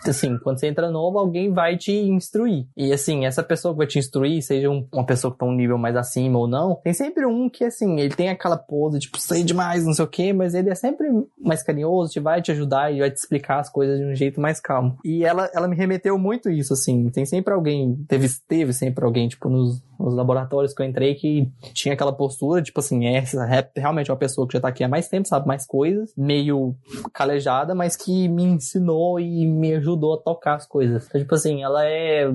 assim, quando você entra novo, alguém vai te instruir. E assim, essa pessoa que vai te instruir, seja um- uma pessoa que tá um nível mais acima ou não, tem sempre um que, assim, ele tem aquela pose, tipo, sei demais, não sei o quê, mas ele é sempre mais carinhoso, te vai te ajudar e vai te explicar as coisas de um jeito mais calmo. E ela, ela me remeteu muito isso, assim. Tem sempre alguém, teve, teve sempre alguém, tipo, nos, nos laboratórios que eu entrei que tinha aquela postura, tipo assim, é, essa é realmente uma pessoa que já tá aqui há mais tempo, sabe mais coisas, meio calejada, mas que me ensinou e me ajudou a tocar as coisas. Então, tipo assim, ela é.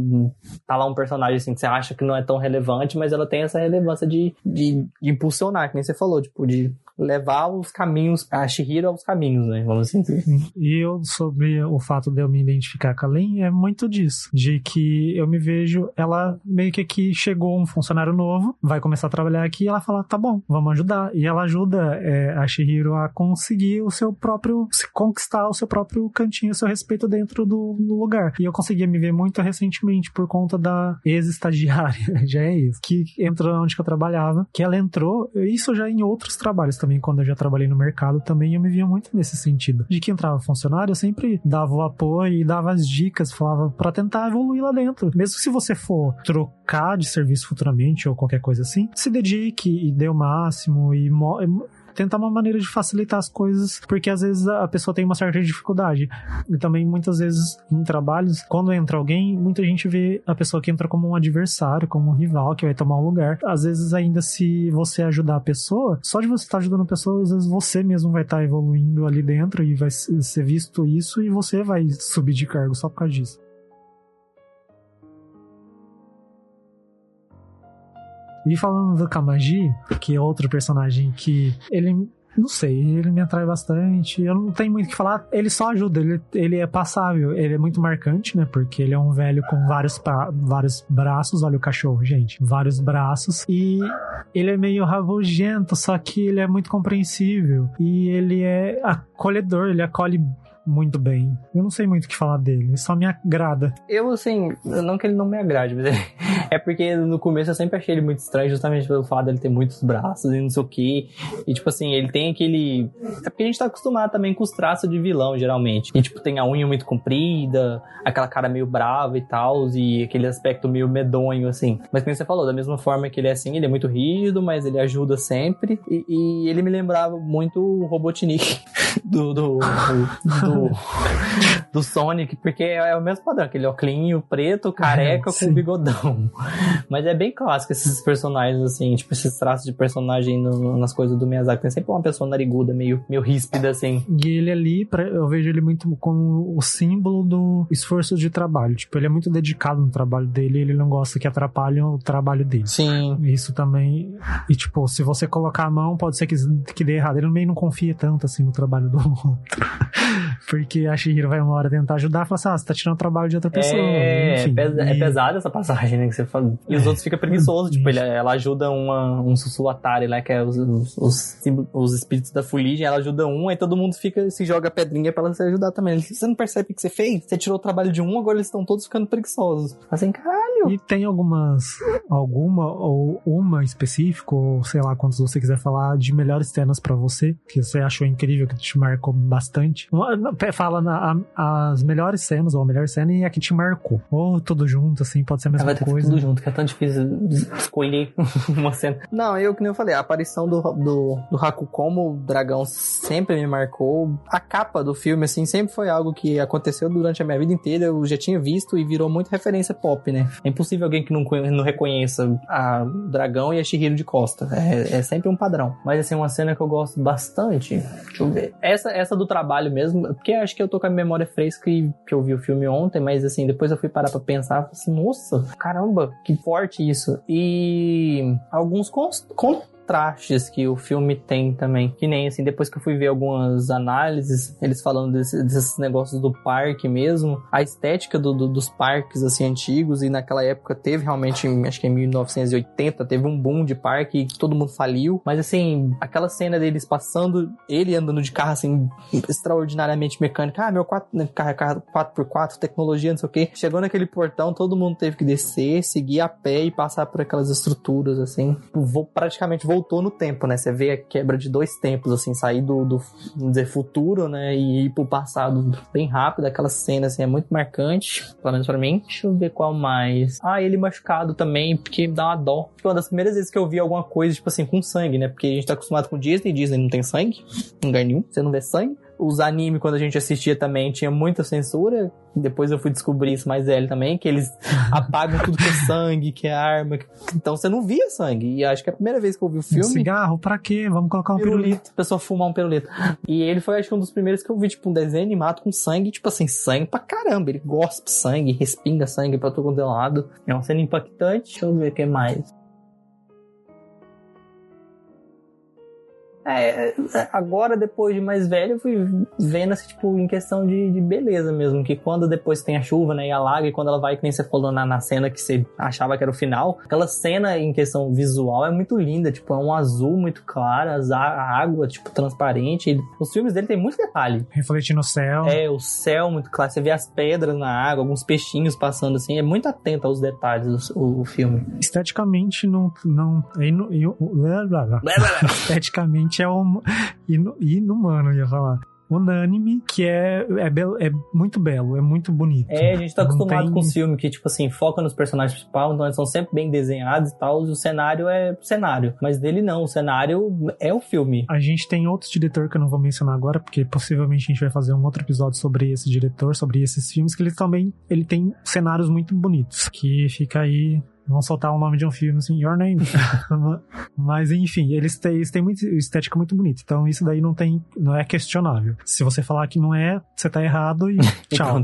Tá lá um personagem assim que você acha que não é tão relevante, mas ela tem essa relevância de, de, de impulsionar, que nem você falou, tipo, de levar os caminhos, a Shihiro aos caminhos, né? Vamos assim dizer. Sim. E eu, sobre o fato de eu me identificar com a Lin, é muito disso. De que eu me vejo, ela meio que aqui chegou um funcionário novo, vai começar a trabalhar aqui, e ela fala, tá bom, vamos ajudar. E ela ajuda é, a Shihiro a conseguir o seu próprio, se conquistar o seu próprio cantinho, o seu respeito dentro do, do lugar. E eu conseguia me ver muito recentemente por conta da ex-estagiária, já é isso, que entrou onde eu trabalhava, que ela entrou, isso já em outros trabalhos também, quando eu já trabalhei no mercado também, eu me via muito nesse sentido. De que entrava funcionário, eu sempre dava o apoio e dava as dicas, falava pra tentar evoluir lá dentro. Mesmo se você for trocar de serviço futuramente ou qualquer coisa assim, se dedique e dê o máximo e tentar uma maneira de facilitar as coisas, porque às vezes a pessoa tem uma certa dificuldade. E também muitas vezes em trabalhos, quando entra alguém, muita gente vê a pessoa que entra como um adversário, como um rival que vai tomar um lugar. Às vezes ainda se você ajudar a pessoa, só de você estar ajudando a pessoa, às vezes você mesmo vai estar evoluindo ali dentro e vai ser visto isso e você vai subir de cargo só por causa disso. E falando do Kamaji, que é outro personagem que ele não sei, ele me atrai bastante. Eu não tenho muito o que falar. Ele só ajuda, ele, ele é passável. Ele é muito marcante, né? Porque ele é um velho com vários, pa- vários braços. Olha o cachorro, gente. Vários braços. E ele é meio rabugento, só que ele é muito compreensível. E ele é acolhedor, ele acolhe muito bem. Eu não sei muito o que falar dele, ele só me agrada. Eu, assim, não que ele não me agrade, mas é, porque no começo eu sempre achei ele muito estranho, justamente pelo fato dele ter muitos braços e não sei o que. E, tipo assim, ele tem aquele. É porque a gente tá acostumado também com os traços de vilão, geralmente. E, tipo, tem a unha muito comprida, aquela cara meio brava e tal, e aquele aspecto meio medonho, assim. Mas como você falou, da mesma forma que ele é assim, ele é muito rígido, mas ele ajuda sempre. E, e ele me lembrava muito o Robotnik do, do, do, do, Sonic, porque é o mesmo padrão, aquele óculinho preto, careca é, com bigodão. Mas é bem clássico esses personagens, assim, tipo, esses traços de personagem no, nas coisas do Miyazaki. Tem sempre uma pessoa nariguda, meio, meio ríspida, assim. E ele ali, eu vejo ele muito como o símbolo do esforço de trabalho. Tipo, ele é muito dedicado no trabalho dele, ele não gosta que atrapalhem o trabalho dele. Sim. Isso também. E, tipo, se você colocar a mão, pode ser que, que dê errado. Ele também não confia tanto, assim, no trabalho do outro. Porque a Shihiro vai uma hora tentar ajudar e fala assim: ah, você tá tirando o trabalho de outra pessoa. É, Enfim, é, é pesada essa passagem, né? Que você fala. E os é. outros ficam preguiçosos. tipo, ele, ela ajuda uma, um sussuatari lá, que é os, os, os, os, espíritos da fuligem. Ela ajuda um, aí todo mundo fica se joga pedrinha pra ela se ajudar também. Você não percebe o que você fez? Você tirou o trabalho de um, agora eles estão todos ficando preguiçosos. Assim, caralho. E tem algumas. Alguma ou uma específica, ou sei lá quantos você quiser falar, de melhores cenas para você, que você achou incrível, que te marcou bastante. Fala na, a, as melhores cenas, ou a melhor cena e a que te marcou. Ou tudo junto, assim, pode ser a mesma ah, vai coisa. tudo junto, que é tão difícil escolher uma cena. Não, eu que nem eu falei, a aparição do, do, do Haku como dragão sempre me marcou. A capa do filme, assim, sempre foi algo que aconteceu durante a minha vida inteira. Eu já tinha visto e virou muita referência pop, né? É impossível alguém que não, não reconheça a dragão e a Shihiro de Costa. É, é sempre um padrão. Mas, assim, uma cena que eu gosto bastante. Deixa eu ver. Essa, essa do trabalho mesmo, porque acho que eu tô com a memória fresca e que eu vi o filme ontem, mas assim, depois eu fui parar pra pensar, assim, nossa, caramba, que forte isso. E alguns cons, contrastes que o filme tem também. Que nem assim, depois que eu fui ver algumas análises, eles falando desse, desses negócios do parque mesmo, a estética do, do, dos parques assim antigos e naquela época teve realmente, acho que em 1980, teve um boom de parque e todo mundo faliu. Mas assim, aquela cena deles passando, ele andando de carro assim, extraordinariamente mecânico. Ah, meu 4, né, carro, carro 4x4, tecnologia, não sei o que. Chegou naquele portão, todo mundo teve que descer, seguir a pé e passar por aquelas estruturas assim. Vou praticamente voltou no tempo, né? Você vê a quebra de dois tempos, assim, sair do, do dizer, futuro, né? E ir pro passado bem rápido. Aquela cena, assim, é muito marcante, pelo menos pra mim. Deixa eu ver qual mais. Ah, ele machucado também, porque dá uma dó. Foi uma das primeiras vezes que eu vi alguma coisa, tipo assim, com sangue, né? Porque a gente tá acostumado com Disney, Disney não tem sangue, em lugar nenhum, você não vê sangue os animes, quando a gente assistia também, tinha muita censura. Depois eu fui descobrir isso mais velho também, que eles apagam tudo que é sangue, que é arma. Então você não via sangue. E acho que é a primeira vez que eu vi o filme. Um cigarro, pra quê? Vamos colocar um pirulito. pirulito. A pessoa fumar um pirulito. E ele foi, acho que um dos primeiros que eu vi, tipo, um desenho animado com sangue, tipo assim, sangue pra caramba. Ele gospe sangue, respinga sangue pra todo é lado. É uma cena impactante. Deixa eu ver o que mais. É, é, agora, depois de mais velho, eu fui vendo, assim, tipo, em questão de, de, beleza mesmo. Que quando depois tem a chuva, né, e alaga, e quando ela vai, que nem você falou na, na cena que você achava que era o final, aquela cena em questão visual é muito linda, tipo, é um azul muito claro, a água, tipo, transparente. Os filmes dele tem muito detalhe. Refletindo o céu. É, o céu muito claro. Você vê as pedras na água, alguns peixinhos passando assim. É muito atento aos detalhes o, o filme. Esteticamente, não. não, é inu, esteticamente é um inumano, ia falar unânime, que é, é, belo, é muito belo, é muito bonito. É, a gente tá acostumado tem... com o filme que, tipo assim, foca nos personagens principais, então eles são sempre bem desenhados e tal, e o cenário é cenário. Mas dele não, o cenário é o filme. A gente tem outro diretor que eu não vou mencionar agora, porque possivelmente a gente vai fazer um outro episódio sobre esse diretor, sobre esses filmes, que ele também ele tem cenários muito bonitos, que fica aí Vamos soltar o nome de um filme assim, Your Name. Mas enfim, eles têm, eles têm muito, estética muito bonita. Então isso daí não tem, não é questionável. Se você falar que não é, você tá errado e tchau.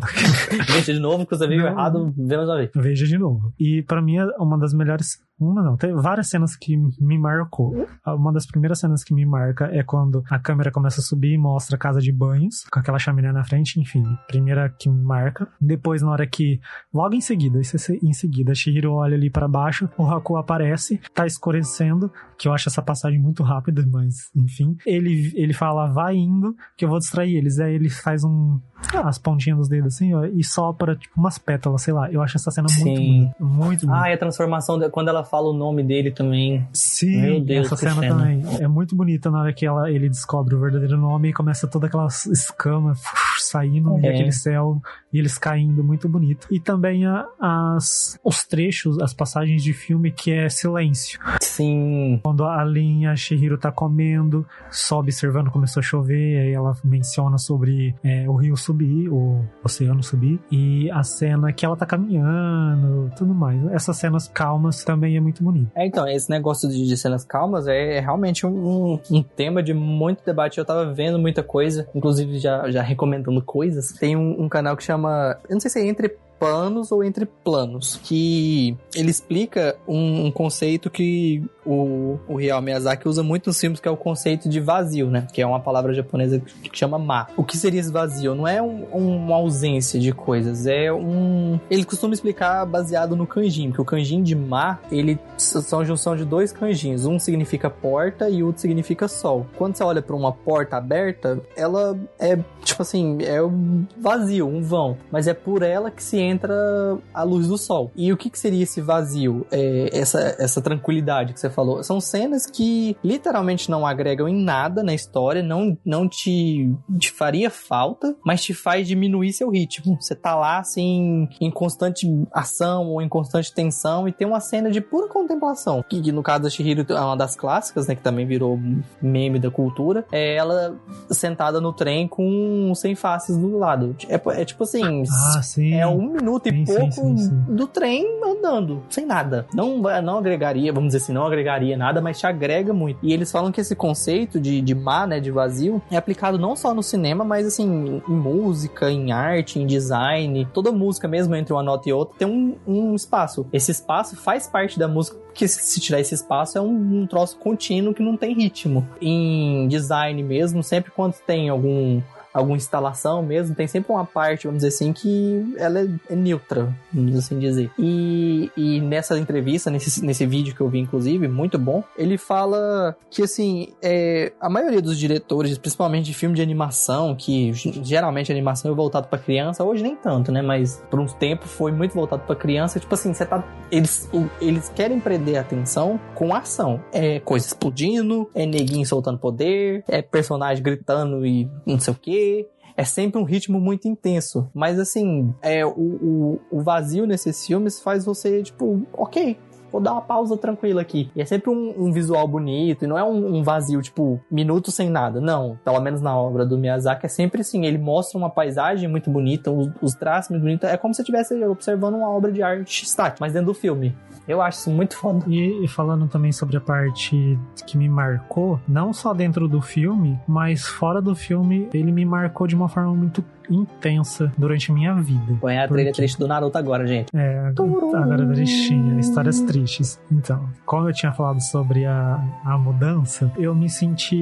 Veja de novo que você viu errado, vê mais uma vez. Veja de novo. E para mim é uma das melhores uma não, tem várias cenas que me marcou. Uma das primeiras cenas que me marca é quando a câmera começa a subir e mostra a casa de banhos, com aquela chaminé na frente, enfim, primeira que me marca. Depois, na hora que, logo em seguida, é em seguida, a Shihiro olha ali para baixo, o Haku aparece, tá escurecendo, que eu acho essa passagem muito rápida, mas enfim. Ele, ele fala, vai indo, que eu vou distrair eles. Aí ele faz um. as pontinhas dos dedos assim, ó, e sopra, tipo, umas pétalas, sei lá. Eu acho essa cena Sim. muito bonita. Muito bonita. Ah, e a transformação, de- quando ela fala o nome dele também. Sim, Meu Deus, essa cena, cena. também. É muito bonita na hora que ela, ele descobre o verdadeiro nome e começa toda aquela escama saindo e É. aquele céu e eles caindo, muito bonito. E também a- as, os trechos, as passagens de filme que é silêncio. Sim. Quando a Lin e a Shihiro tá comendo, só observando, começou a chover, aí ela menciona sobre é, o rio subir, o oceano subir, e a cena que ela tá caminhando, tudo mais. Essas cenas calmas também é muito bonito. É, então, esse negócio de, de cenas calmas é, é realmente um, um- um tema de muito debate. Eu tava vendo muita coisa, inclusive já, já recomendando coisas. Tem um, um canal que chama. Eu não sei se é Entre Panos ou Entre Planos, que ele explica um, um conceito que o, o Hayao Miyazaki usa muito nos filmes, que é o conceito de vazio, né? Que é uma palavra japonesa que chama ma. O que seria esse vazio? Não é um- uma ausência de coisas, é um. Ele costuma explicar baseado no kanjin, que o kanjin de ma, ele são a junção de dois kanjins. Um significa porta e o outro significa sol. Quando você olha para uma porta aberta, ela é tipo assim, é um vazio, um vão, mas é por ela que se entra a luz do sol. E o que, que seria esse vazio? É, essa, essa tranquilidade que você falou. São cenas que literalmente não agregam em nada na história, não, não te, te faria falta, mas te faz diminuir seu ritmo. Você tá lá assim, em constante ação ou em constante tensão e tem uma cena de pura contemplação. Que, que no caso da Shihiro é uma das clássicas, né? Que também virou meme da cultura. É ela sentada no trem com sem faces do lado. É, é tipo assim. Ah, sim. É um minuto e Sim, pouco sim, sim. do trem andando, sem nada. Não, não agregaria, vamos dizer assim, não agregaria nada, mas te agrega muito. E eles falam que esse conceito de, de má, né, de vazio, é aplicado não só no cinema, mas assim, em música, em arte, em design. Toda música, mesmo entre uma nota e outra, tem um, um espaço. Esse espaço faz parte da música, porque se- se tirar esse espaço é um, um troço contínuo que não tem ritmo. Em design mesmo, sempre quando tem algum alguma instalação mesmo, tem sempre uma parte, vamos dizer assim, que ela é, neutra, vamos assim dizer. E, e nessa entrevista, nesse, nesse vídeo que eu vi, inclusive, muito bom, ele fala que, assim, é, a maioria dos diretores, principalmente de filme de animação, que geralmente a animação é voltado pra criança, hoje nem tanto, né, mas por uns tempo foi muito voltado pra criança, tipo assim, você tá, eles, eles querem prender a atenção com ação. É coisa explodindo, é neguinho soltando poder, é personagem gritando e não sei o que. É sempre um ritmo muito intenso. Mas assim, é, o, o, o vazio nesses filmes faz você, tipo, ok. Vou dar uma pausa tranquila aqui. E é sempre um, um visual bonito, e não é um, um vazio, tipo, minutos sem nada. Não. Pelo menos na obra do Miyazaki é sempre assim. Ele mostra uma paisagem muito bonita, os, os traços muito bonitos. É como se estivesse observando uma obra de arte estática, mas dentro do filme. Eu acho isso muito foda. E, e falando também sobre a parte que me marcou, não só dentro do filme, mas fora do filme, ele me marcou de uma forma muito intensa durante a minha vida. Põe a trilha triste do Naruto agora, gente. É, agora tristinha, histórias tristes. Então, como eu tinha falado sobre a, a mudança, eu me senti.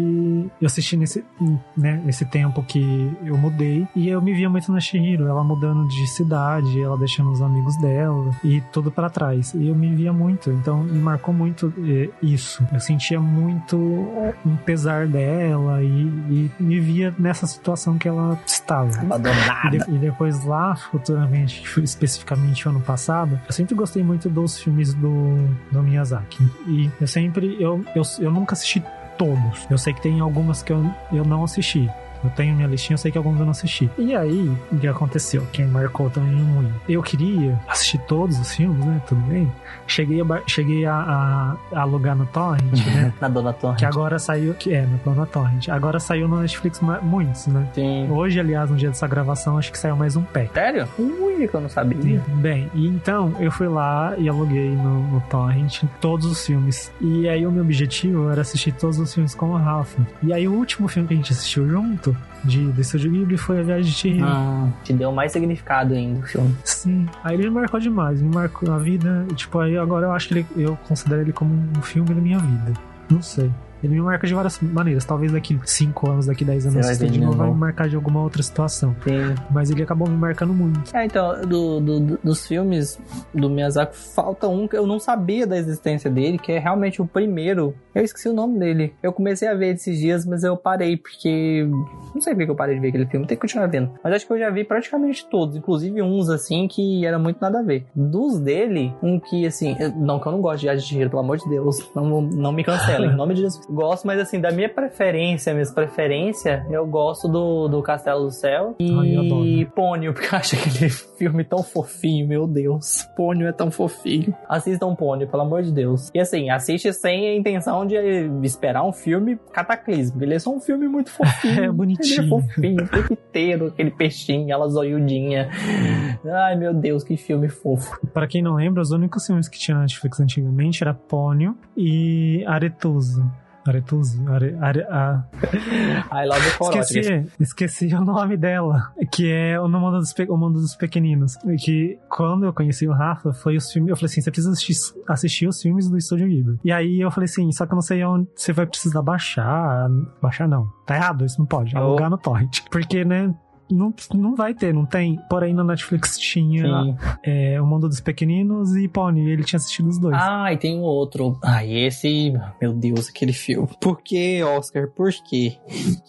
Eu assisti nesse, né, nesse tempo que eu mudei e eu me via muito na Shihiro, ela mudando de cidade, ela deixando os amigos dela e tudo pra trás. E eu me via muito, então me marcou muito eh, isso. Eu sentia muito um pesar dela e, e me via nessa situação que ela estava. E, depois lá, futuramente, especificamente ano passado, eu sempre gostei muito dos filmes do, do Miyazaki. E eu sempre, eu, eu, eu nunca assisti todos. Eu sei que tem algumas que eu, eu não assisti. Eu tenho minha listinha, eu sei que alguns eu não assisti. E aí, o que aconteceu? Que me marcou também muito. Eu queria assistir todos os filmes, né? Tudo bem. Cheguei a, cheguei a, a- a alugar no Torrent, né? Na Dona Torre. que agora saiu, que é, na Torrent. Agora saiu no Netflix muitos, né? Sim. Hoje, aliás, no dia dessa gravação, acho que saiu mais um pack. Sério? Ui, que eu não sabia. Bem, e então eu fui lá e aluguei no, no Torrent todos os filmes. E aí o meu objetivo era assistir todos os filmes com o Rafa. E aí o último filme que a gente assistiu junto de, do Estúdio Ghibli foi A Viagem de Chihiro. Ah, te deu mais significado ainda o filme. Sim. Aí ele me marcou demais, me marcou a vida. Tipo, aí agora eu acho que ele, eu considero ele como um filme da minha vida. Não sei. Ele me marca de várias maneiras. Talvez daqui 5 anos, daqui 10 anos, ver de de novo, vai novo. me marcar de alguma outra situação. Sim. Mas ele acabou me marcando muito. É, então, do, do- do- dos filmes do Miyazaki, falta um que eu não sabia da existência dele, que é realmente o primeiro. Eu esqueci o nome dele. Eu comecei a ver esses dias, mas eu parei, porque. Não sei por que eu parei de ver aquele filme, tem que continuar vendo. Mas acho que eu já vi praticamente todos, inclusive uns assim que era muito nada a ver. Dos dele, um que assim. Não, que eu não gosto de Viagem de Chihiro, pelo amor de Deus. Não, não me cancelem, em nome de Jesus. Gosto, mas assim, da minha preferência, minha preferência, eu gosto do, do Castelo do Céu Ai, e Pônio, porque eu acho aquele filme tão fofinho, meu Deus. Pônio é tão fofinho. Assistam Pônio, pelo amor de Deus. E assim, assiste sem a intenção de esperar um filme cataclismo. Ele é só um filme muito fofinho. É bonitinho. Ele é fofinho, o tempo inteiro, aquele peixinho, ela zoiudinha. Ai, meu Deus, que filme fofo. Pra quem não lembra, os únicos filmes que tinha na Netflix antigamente era Pônio e Aretuso. Aretuso? Are, are, a... I love Corote. Esqueci, esqueci o nome dela, que é o Mundo dos, o Mundo dos Pequeninos. Que quando eu conheci o Rafa, foi os filmes. Eu falei assim: você precisa assistir, assistir os filmes do Estúdio Ghibli. E aí eu falei assim: só que eu não sei onde você vai precisar baixar. Baixar não. Tá errado, isso não pode. Oh. Alugar no Torrent. Porque, né? Não, não vai ter, não tem. Porém, na Netflix tinha é, O Mundo dos Pequeninos e Pony. Ele tinha assistido os dois. Ah, e tem um outro. Ah, e esse, meu Deus, aquele filme. Por que, Oscar? Por quê?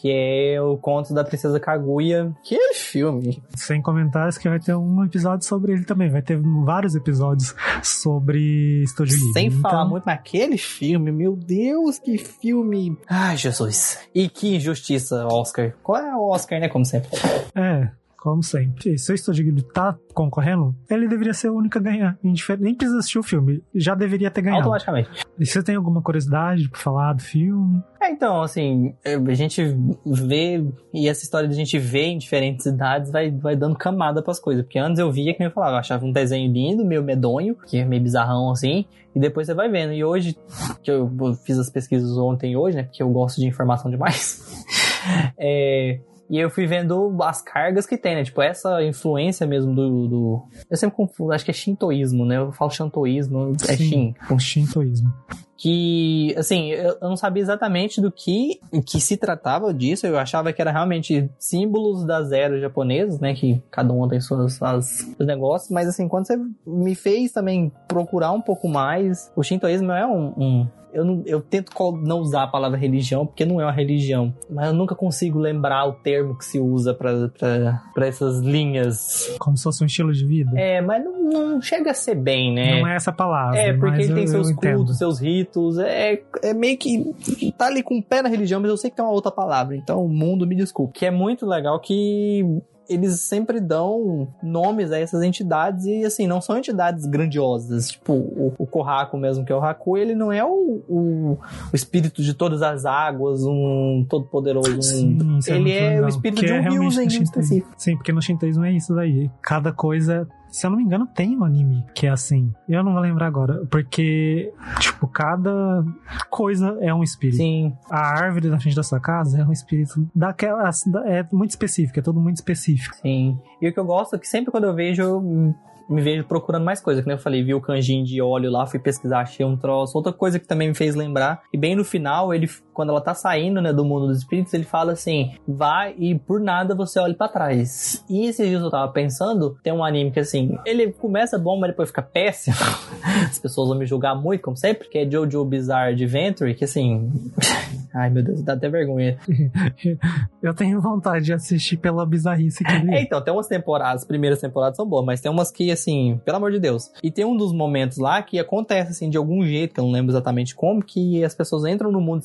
Que é o Conto da Princesa Kaguya. Que filme. Sem comentários, que vai ter um episódio sobre ele também. Vai ter vários episódios sobre Estúdio Ghibli. Sem Então, falar muito naquele filme, meu Deus, que filme. Ai, Jesus. E que injustiça, Oscar. Qual é o Oscar, né? Como sempre. É, como sempre. Se o Estúdio Ghibli tá concorrendo, ele deveria ser o único a ganhar. Nem precisa assistir o filme, já deveria ter ganhado. Automaticamente. E você tem alguma curiosidade pra falar do filme? É, então, assim, a gente vê, e essa história de a gente ver em diferentes idades vai, vai dando camada pras coisas. Porque antes eu via, que eu falava, eu achava um desenho lindo, meio medonho, que é meio bizarrão assim, e depois você vai vendo. E hoje, que eu fiz as pesquisas ontem e hoje, né, porque eu gosto de informação demais, é, e eu fui vendo as cargas que tem, né? Tipo, essa influência mesmo do. do- eu sempre confundo, acho que é shintoísmo, né? Eu falo shintoísmo, é Sim. shin Com shintoísmo. que, assim, eu não sabia exatamente do que, que se tratava disso, eu achava que era realmente símbolos das eras japonesas, né, que cada uma tem suas, suas seus negócios, mas assim, quando você me fez também procurar um pouco mais, o shintoísmo é um... um- eu, não- eu tento não usar a palavra religião, porque não é uma religião, mas eu nunca consigo lembrar o termo que se usa pra essas linhas. Como se fosse um estilo de vida. É, mas não, não chega a ser bem, né? Não é essa palavra. É, porque ele tem eu- seus eu entendo. cultos, seus ritos. É, é meio que. Tá ali com o pé na religião, mas eu sei que tem uma outra palavra. Então, o mundo me desculpe. Que é muito legal que. Eles sempre dão nomes a essas entidades e, assim, não são entidades grandiosas. Tipo, o, o Kohaku mesmo, que é o Haku, ele não é o, o, o espírito de todas as águas, um todo-poderoso. Um... Sim, isso ele muito é o espírito Que de é um Ryuzen no em específico. Sim, porque no shintoísmo é isso daí. Cada coisa, se eu não me engano, tem um anime que é assim. Eu não vou lembrar agora, porque, tipo, cada coisa é um espírito. Sim. A árvore na frente da sua casa é um espírito daquela. É muito específico, é tudo muito específico. Sim. E o que eu gosto é que sempre quando eu vejo, eu me vejo procurando mais coisa. Que nem eu falei, vi o canjinho de óleo lá, fui pesquisar, achei um troço. Outra coisa que também me fez lembrar, e bem no final, ele, quando ela tá saindo, né, do mundo dos espíritos, ele fala assim: vai e por nada você olhe pra trás. E esses dias eu tava pensando, tem um anime que assim, ele começa bom, mas depois fica péssimo. As pessoas vão me julgar muito, como sempre, que é Jojo Bizarre Adventure, que assim. Ai meu Deus, dá até vergonha. Eu tenho vontade de assistir pela bizarrice que ele é. então, tem umas temporadas, as primeiras temporadas são boas, mas tem umas que, assim, pelo amor de Deus. E tem um dos momentos lá que acontece, assim, de algum jeito, que eu não lembro exatamente como, que as pessoas entram no mundo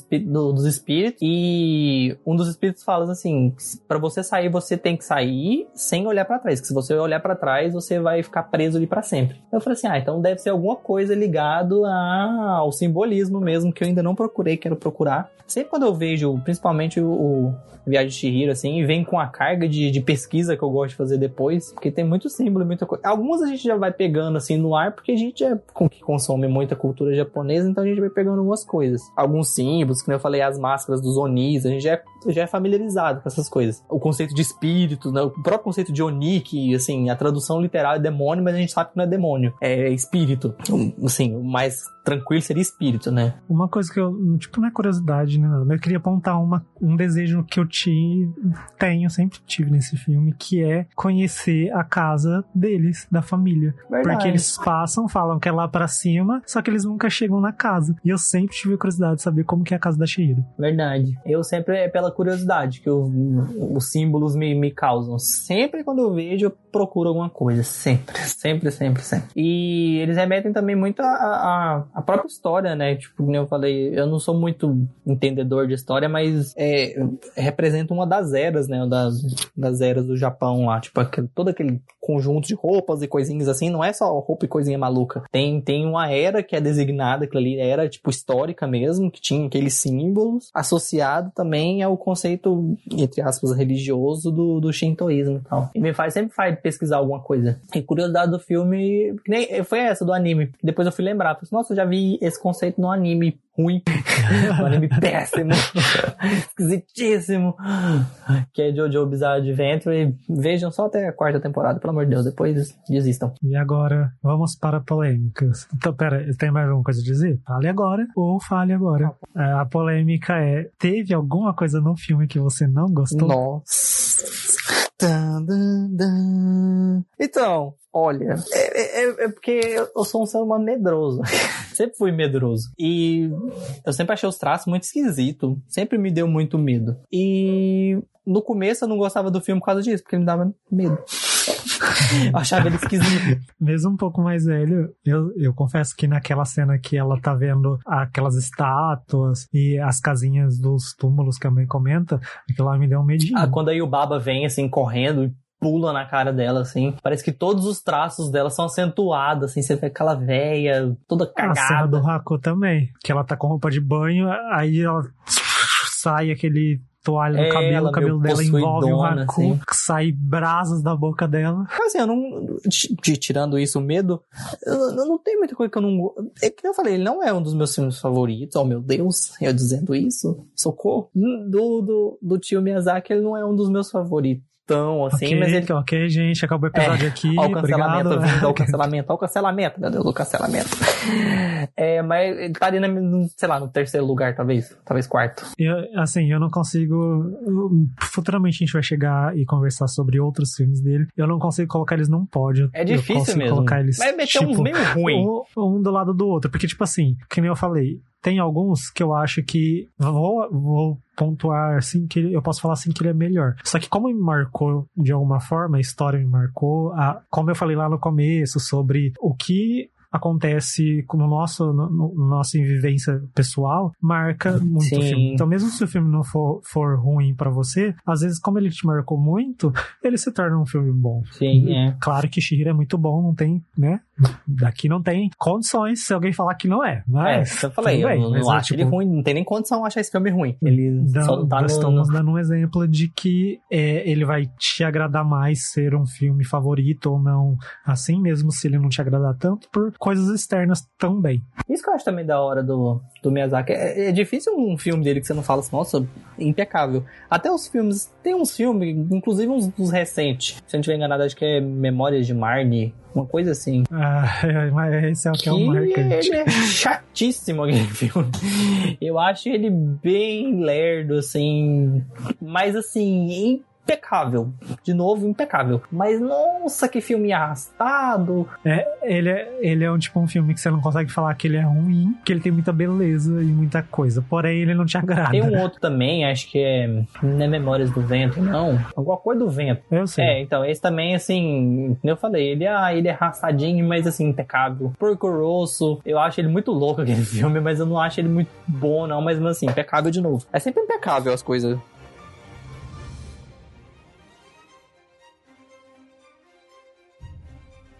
dos espíritos e um dos espíritos fala assim: pra você sair, você tem que sair sem olhar pra trás, que se você olhar pra trás, você vai ficar preso ali pra sempre. Eu falei assim: ah, então deve ser alguma coisa ligado a- ao simbolismo mesmo, que eu ainda não procurei, quero procurar. sempre quando eu vejo, principalmente o, o Viagem de Chihiro, assim, vem com a carga de, de pesquisa que eu gosto de fazer depois, porque tem muito símbolo, muita coisa. Algumas a gente já vai pegando, assim, no ar, porque a gente é com que consome muita cultura japonesa, então a gente vai pegando algumas coisas. Alguns símbolos, que eu falei, as máscaras dos Onis, a gente já é, já é familiarizado com essas coisas. O conceito de espírito, né? o próprio conceito de Oni, que, assim, a tradução literal é demônio, mas a gente sabe que não é demônio, é espírito. Assim, o mais tranquilo seria espírito, né? Uma coisa que eu, tipo, não é curiosidade, né? Eu queria apontar uma, um desejo que eu tive, tenho, sempre tive nesse filme, que é conhecer a casa deles, da família. Verdade. Porque eles passam, falam que é lá pra cima, só que eles nunca chegam na casa. E eu sempre tive curiosidade de saber como que é a casa da Shihiro. Verdade. Eu sempre é pela curiosidade que eu, os símbolos me, me causam. Sempre quando eu vejo, eu procuro alguma coisa. Sempre, sempre, sempre, sempre. E eles remetem também muito a, a, a própria história, né? Tipo, como eu falei, eu não sou muito entendedor de história, mas é, representa uma das eras, né? Das, das eras do Japão lá. Tipo, aquele, todo aquele conjunto de roupas e coisinhas assim, não é só roupa e coisinha maluca. Tem, tem uma era que é designada, aquilo ali, era tipo histórica mesmo, que tinha aqueles símbolos, associado também ao conceito, entre aspas, religioso do, do shintoísmo e tal. E me faz, sempre faz pesquisar alguma coisa. E curiosidade do filme, que nem, foi essa do anime. Depois eu fui lembrar, falei, nossa, eu já vi esse conceito no anime ruim, um anime péssimo, esquisitíssimo, que é Jojo Bizarre Adventure. Vejam só até a quarta temporada, pelo amor de Deus, depois desistam. E agora, vamos para polêmicas. Então, pera, tem mais alguma coisa a dizer? Fale agora ou fale agora. É, A polêmica é: teve alguma coisa no filme que você não gostou? Nossa. Então, olha, é, é- é porque eu sou um ser humano medroso. sempre fui medroso. E eu sempre achei os traços muito esquisitos. Sempre me deu muito medo. E no começo eu não gostava do filme por causa disso, porque ele me dava medo. Eu achava ele esquisito. Mesmo um pouco mais velho, eu, eu confesso que naquela cena que ela tá vendo aquelas estátuas e as casinhas dos túmulos que a mãe comenta, aquilo lá me deu um medinho. Ah, quando aí o Baba vem assim correndo e pula na cara dela, assim. Parece que todos os traços dela são acentuados, assim. Você vê aquela véia toda A cena do cagada. Haku também, que ela tá com roupa de banho, aí ela sai aquele toalha no É, cabelo, ela o cabelo dela envolve o possuidona, Haku, assim. sai brasas da boca dela. Assim, eu não. t- Tirando isso, o medo, eu, eu não tenho muita coisa que eu não. É que eu falei, ele não é um dos meus filmes favoritos. Oh, meu Deus, eu dizendo isso. Socorro. Do, do, do tio Miyazaki, ele não é um dos meus favoritos. Tão assim, ok, mas ele. ok, gente, acabou o episódio aqui. Ó, o cancelamento Obrigado. vindo, ó, o cancelamento, o cancelamento, meu Deus, o cancelamento. É, mas ele tá ali, na, sei lá, no terceiro lugar, talvez. Talvez quarto. Eu, assim, eu não consigo. Futuramente a gente vai chegar e conversar sobre outros filmes dele. Eu não consigo colocar eles num pódio. É difícil mesmo. colocar eles. Vai meter uns tipo, meio ruim. um, um do lado do outro. Porque, tipo assim, que nem eu falei, tem alguns que eu acho que. Vou, vou pontuar assim, que eu posso falar assim que ele é melhor. Só que como me marcou de alguma forma, a história me marcou, a, como eu falei lá no começo, sobre o que acontece no nosso, no, no nossa vivência pessoal, marca muito Sim. o filme. Então, mesmo se o filme não for, for ruim pra você, às vezes, como ele te marcou muito, ele se torna um filme bom. Sim, é. Claro que Shihiro é muito bom, não tem, né? Daqui não tem condições se alguém falar que não é. É, Mas, eu falei, tudo eu bem, não, não é, acho tipo, ele ruim, não tem nem condição achar esse filme ruim. Ele dá- só tá nós no, estamos dando um exemplo de que é, ele vai te agradar mais ser um filme favorito ou não, assim mesmo se ele não te agradar tanto, por coisas externas também. Isso que eu acho também da hora do, do Miyazaki. É, é difícil um filme dele que você não fala assim, nossa, impecável. Até os filmes, tem uns filmes, inclusive uns, uns recentes. Se eu não estiver enganado, acho que é Memórias de Marnie, uma coisa assim. Ah, mas esse é o que, Que é o marcante. ele é chatíssimo aquele filme. Eu acho ele bem lerdo, assim. Mas assim, impecável. De novo, impecável. Mas nossa, que filme arrastado. É, ele, é, ele é um tipo um filme que você não consegue falar que ele é ruim, que ele tem muita beleza e muita coisa. Porém, ele não te agrada. Tem um outro também, acho que é. Não é Memórias do Vento, não. Alguma coisa do vento. Eu sei. É, então, esse também, assim, eu falei, ele, ah, ele é arrastadinho, mas assim, impecável. Porco Rosso, eu acho ele muito louco aquele filme, mas eu não acho ele muito bom, não, mas assim, impecável de novo. É sempre impecável as coisas.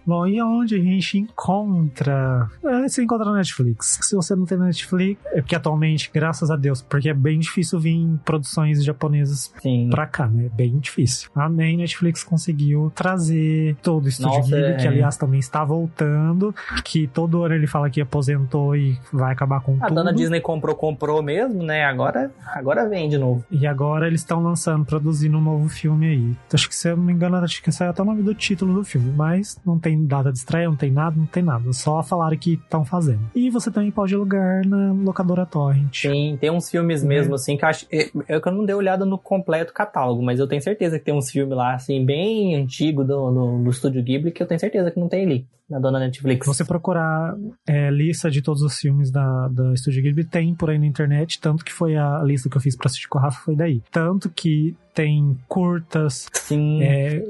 Bom, e onde a gente encontra? É, você encontra na Netflix. Se você não tem Netflix, é porque atualmente, graças a Deus, porque é bem difícil vir produções japonesas Sim. pra cá, né? É bem difícil. Amém, Netflix conseguiu trazer todo o Estúdio Nossa, Ghibli, é. que aliás também está voltando, que todo ano ele fala que aposentou e vai acabar com A tudo. dona Disney comprou, comprou mesmo, né? Agora, agora vem de novo. E agora eles estão lançando, produzindo um novo filme aí. Acho que se eu não me engano, acho que saiu até o nome do título do filme, mas não tem data de estreia, não tem nada, não tem nada. Só falaram que estão fazendo. E você também pode alugar na locadora Torrent. Tem, tem uns filmes mesmo, assim, que eu acho. É é que eu não dei olhada no completo catálogo, mas eu tenho certeza que tem uns filmes lá, assim, bem antigo do, do, do Estúdio Ghibli, que eu tenho certeza que não tem ali, na dona Netflix. Se você procurar é, lista de todos os filmes da, da Studio Ghibli, tem por aí na internet, tanto que foi a lista que eu fiz pra assistir com o Rafa, foi daí. Tanto que tem curtas, Sim. é,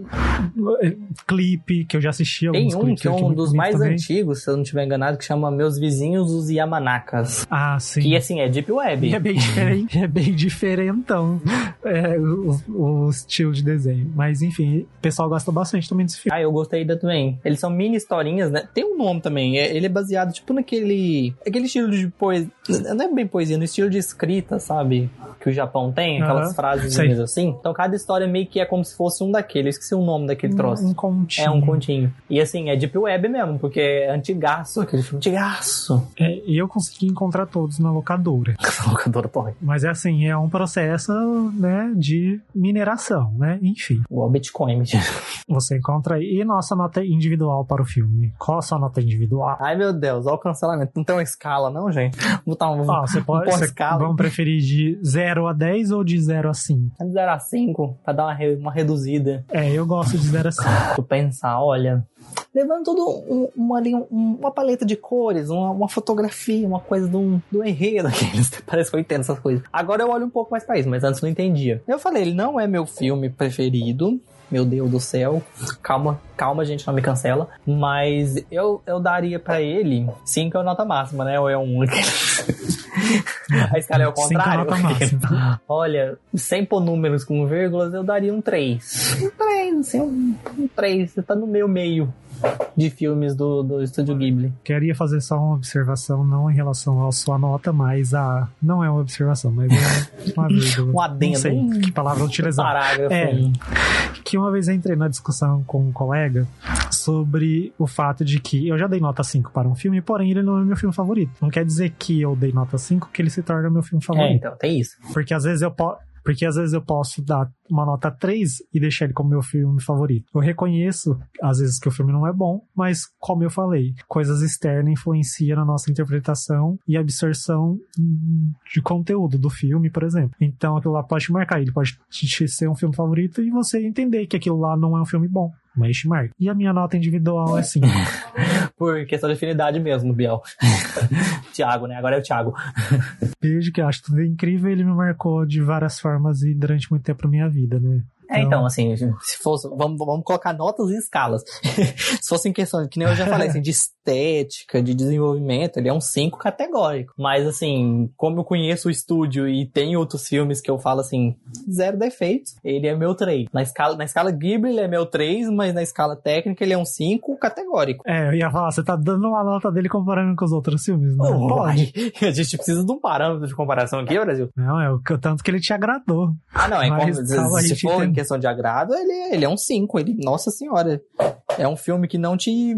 é, clipe, que eu já assisti Tem alguns um clipes que é um dos mais também. antigos, se eu não estiver enganado, que chama Meus Vizinhos, os Yamanakas. Ah, sim. Que, assim, é Deep Web. E é bem diferente, é bem diferentão é, o, o estilo de desenho. Mas enfim, o pessoal gosta bastante também desse filme. Ah, eu gostei da também. Eles são mini historinhas, né? Tem um nome também. é- Ele é baseado, tipo, naquele. Aquele estilo de poesia. Não é bem poesia, no estilo de escrita, sabe? Que o Japão tem, aquelas Aham, frases assim. Então cada história meio que é como se fosse um daquele. Eu esqueci o nome daquele troço. Um, um continho. É um continho. E assim, é Deep Web mesmo, porque é antigaço, aquele filme antigaço. É, e eu consegui encontrar todos na locadora. Essa locadora. Mas é assim, é um processo, né, de mineração, né? Enfim, Igual Bitcoin, você encontra aí. E nossa nota individual para o filme? Qual a sua nota individual? Ai meu Deus, olha o cancelamento. Não tem uma escala, não, gente? Vou botar um. Ah, você pode. Uma escala. vamos preferir de 0 a 10 ou de 0 a 5? De 0 a 5, pra dar uma, re- uma reduzida. É, eu gosto de 0 a 5. Tu pensar, olha. Levando todo um, uma, um- uma paleta de cores, uma, uma fotografia, uma coisa do, do enredo aqueles. Parece que eu entendo essas coisas. Agora eu olho um pouco mais pra isso, mas antes não entendia. Eu falei, ele não é meu filme preferido. Meu Deus do céu. Calma, calma, gente, não me cancela. Mas eu, eu daria pra ele 5 é a nota máxima, né? Ou é um. a escala é é a contrário. nota máxima. Olha, sem pôr números com vírgulas, eu daria um 3. Um 3, assim, um 3. Você tá no meu meio de filmes do, do Estúdio Ghibli. Queria fazer só uma observação, não em relação à sua nota, mas a. Não é uma observação, mas é uma vírgula. Um adendo, Não sei que palavra utilizar. Parágrafo. É. aí. que uma vez eu entrei na discussão com um colega sobre o fato de que eu já dei nota 5 para um filme, porém ele não é meu filme favorito. Não quer dizer que eu dei nota 5 que ele se torna meu filme É, favorito. então, tem isso. Porque às vezes eu posso. Porque às vezes eu posso dar uma nota 3 e deixar ele como meu filme favorito. Eu reconheço, às vezes, que o filme não é bom, mas, como eu falei, coisas externas influenciam na nossa interpretação e absorção de conteúdo do filme, por exemplo. Então aquilo lá pode te marcar, ele pode te ser um filme favorito e você entender que aquilo lá não é um filme bom. Mas te marca. E a minha nota individual é 5. Por questão de afinidade mesmo, Biel. Tiago, né? Agora é o Tiago. Beijo, que eu acho tudo incrível. Ele me marcou de várias formas e durante muito tempo na minha vida, відданої né? É, então, assim, se fosse. Vamos, vamos colocar notas e escalas. se fosse em questão, que nem eu já falei, assim, de estética, de desenvolvimento, ele é um 5 categórico. Mas, assim, como eu conheço o estúdio e tem outros filmes que eu falo assim, zero defeitos, ele é meu 3. Na escala, na escala Ghibli, ele é meu 3, mas na escala técnica, ele é um 5 categórico. É, eu ia falar, você tá dando uma nota dele comparando com os outros filmes, não Oh, pode? A gente precisa de um parâmetro de comparação aqui, Brasil. Não, é o tanto que ele te agradou. Ah, não, é Mas como, se for em questão de agrado, ele, é- ele é um 5. Ele, nossa senhora. É um filme que não te,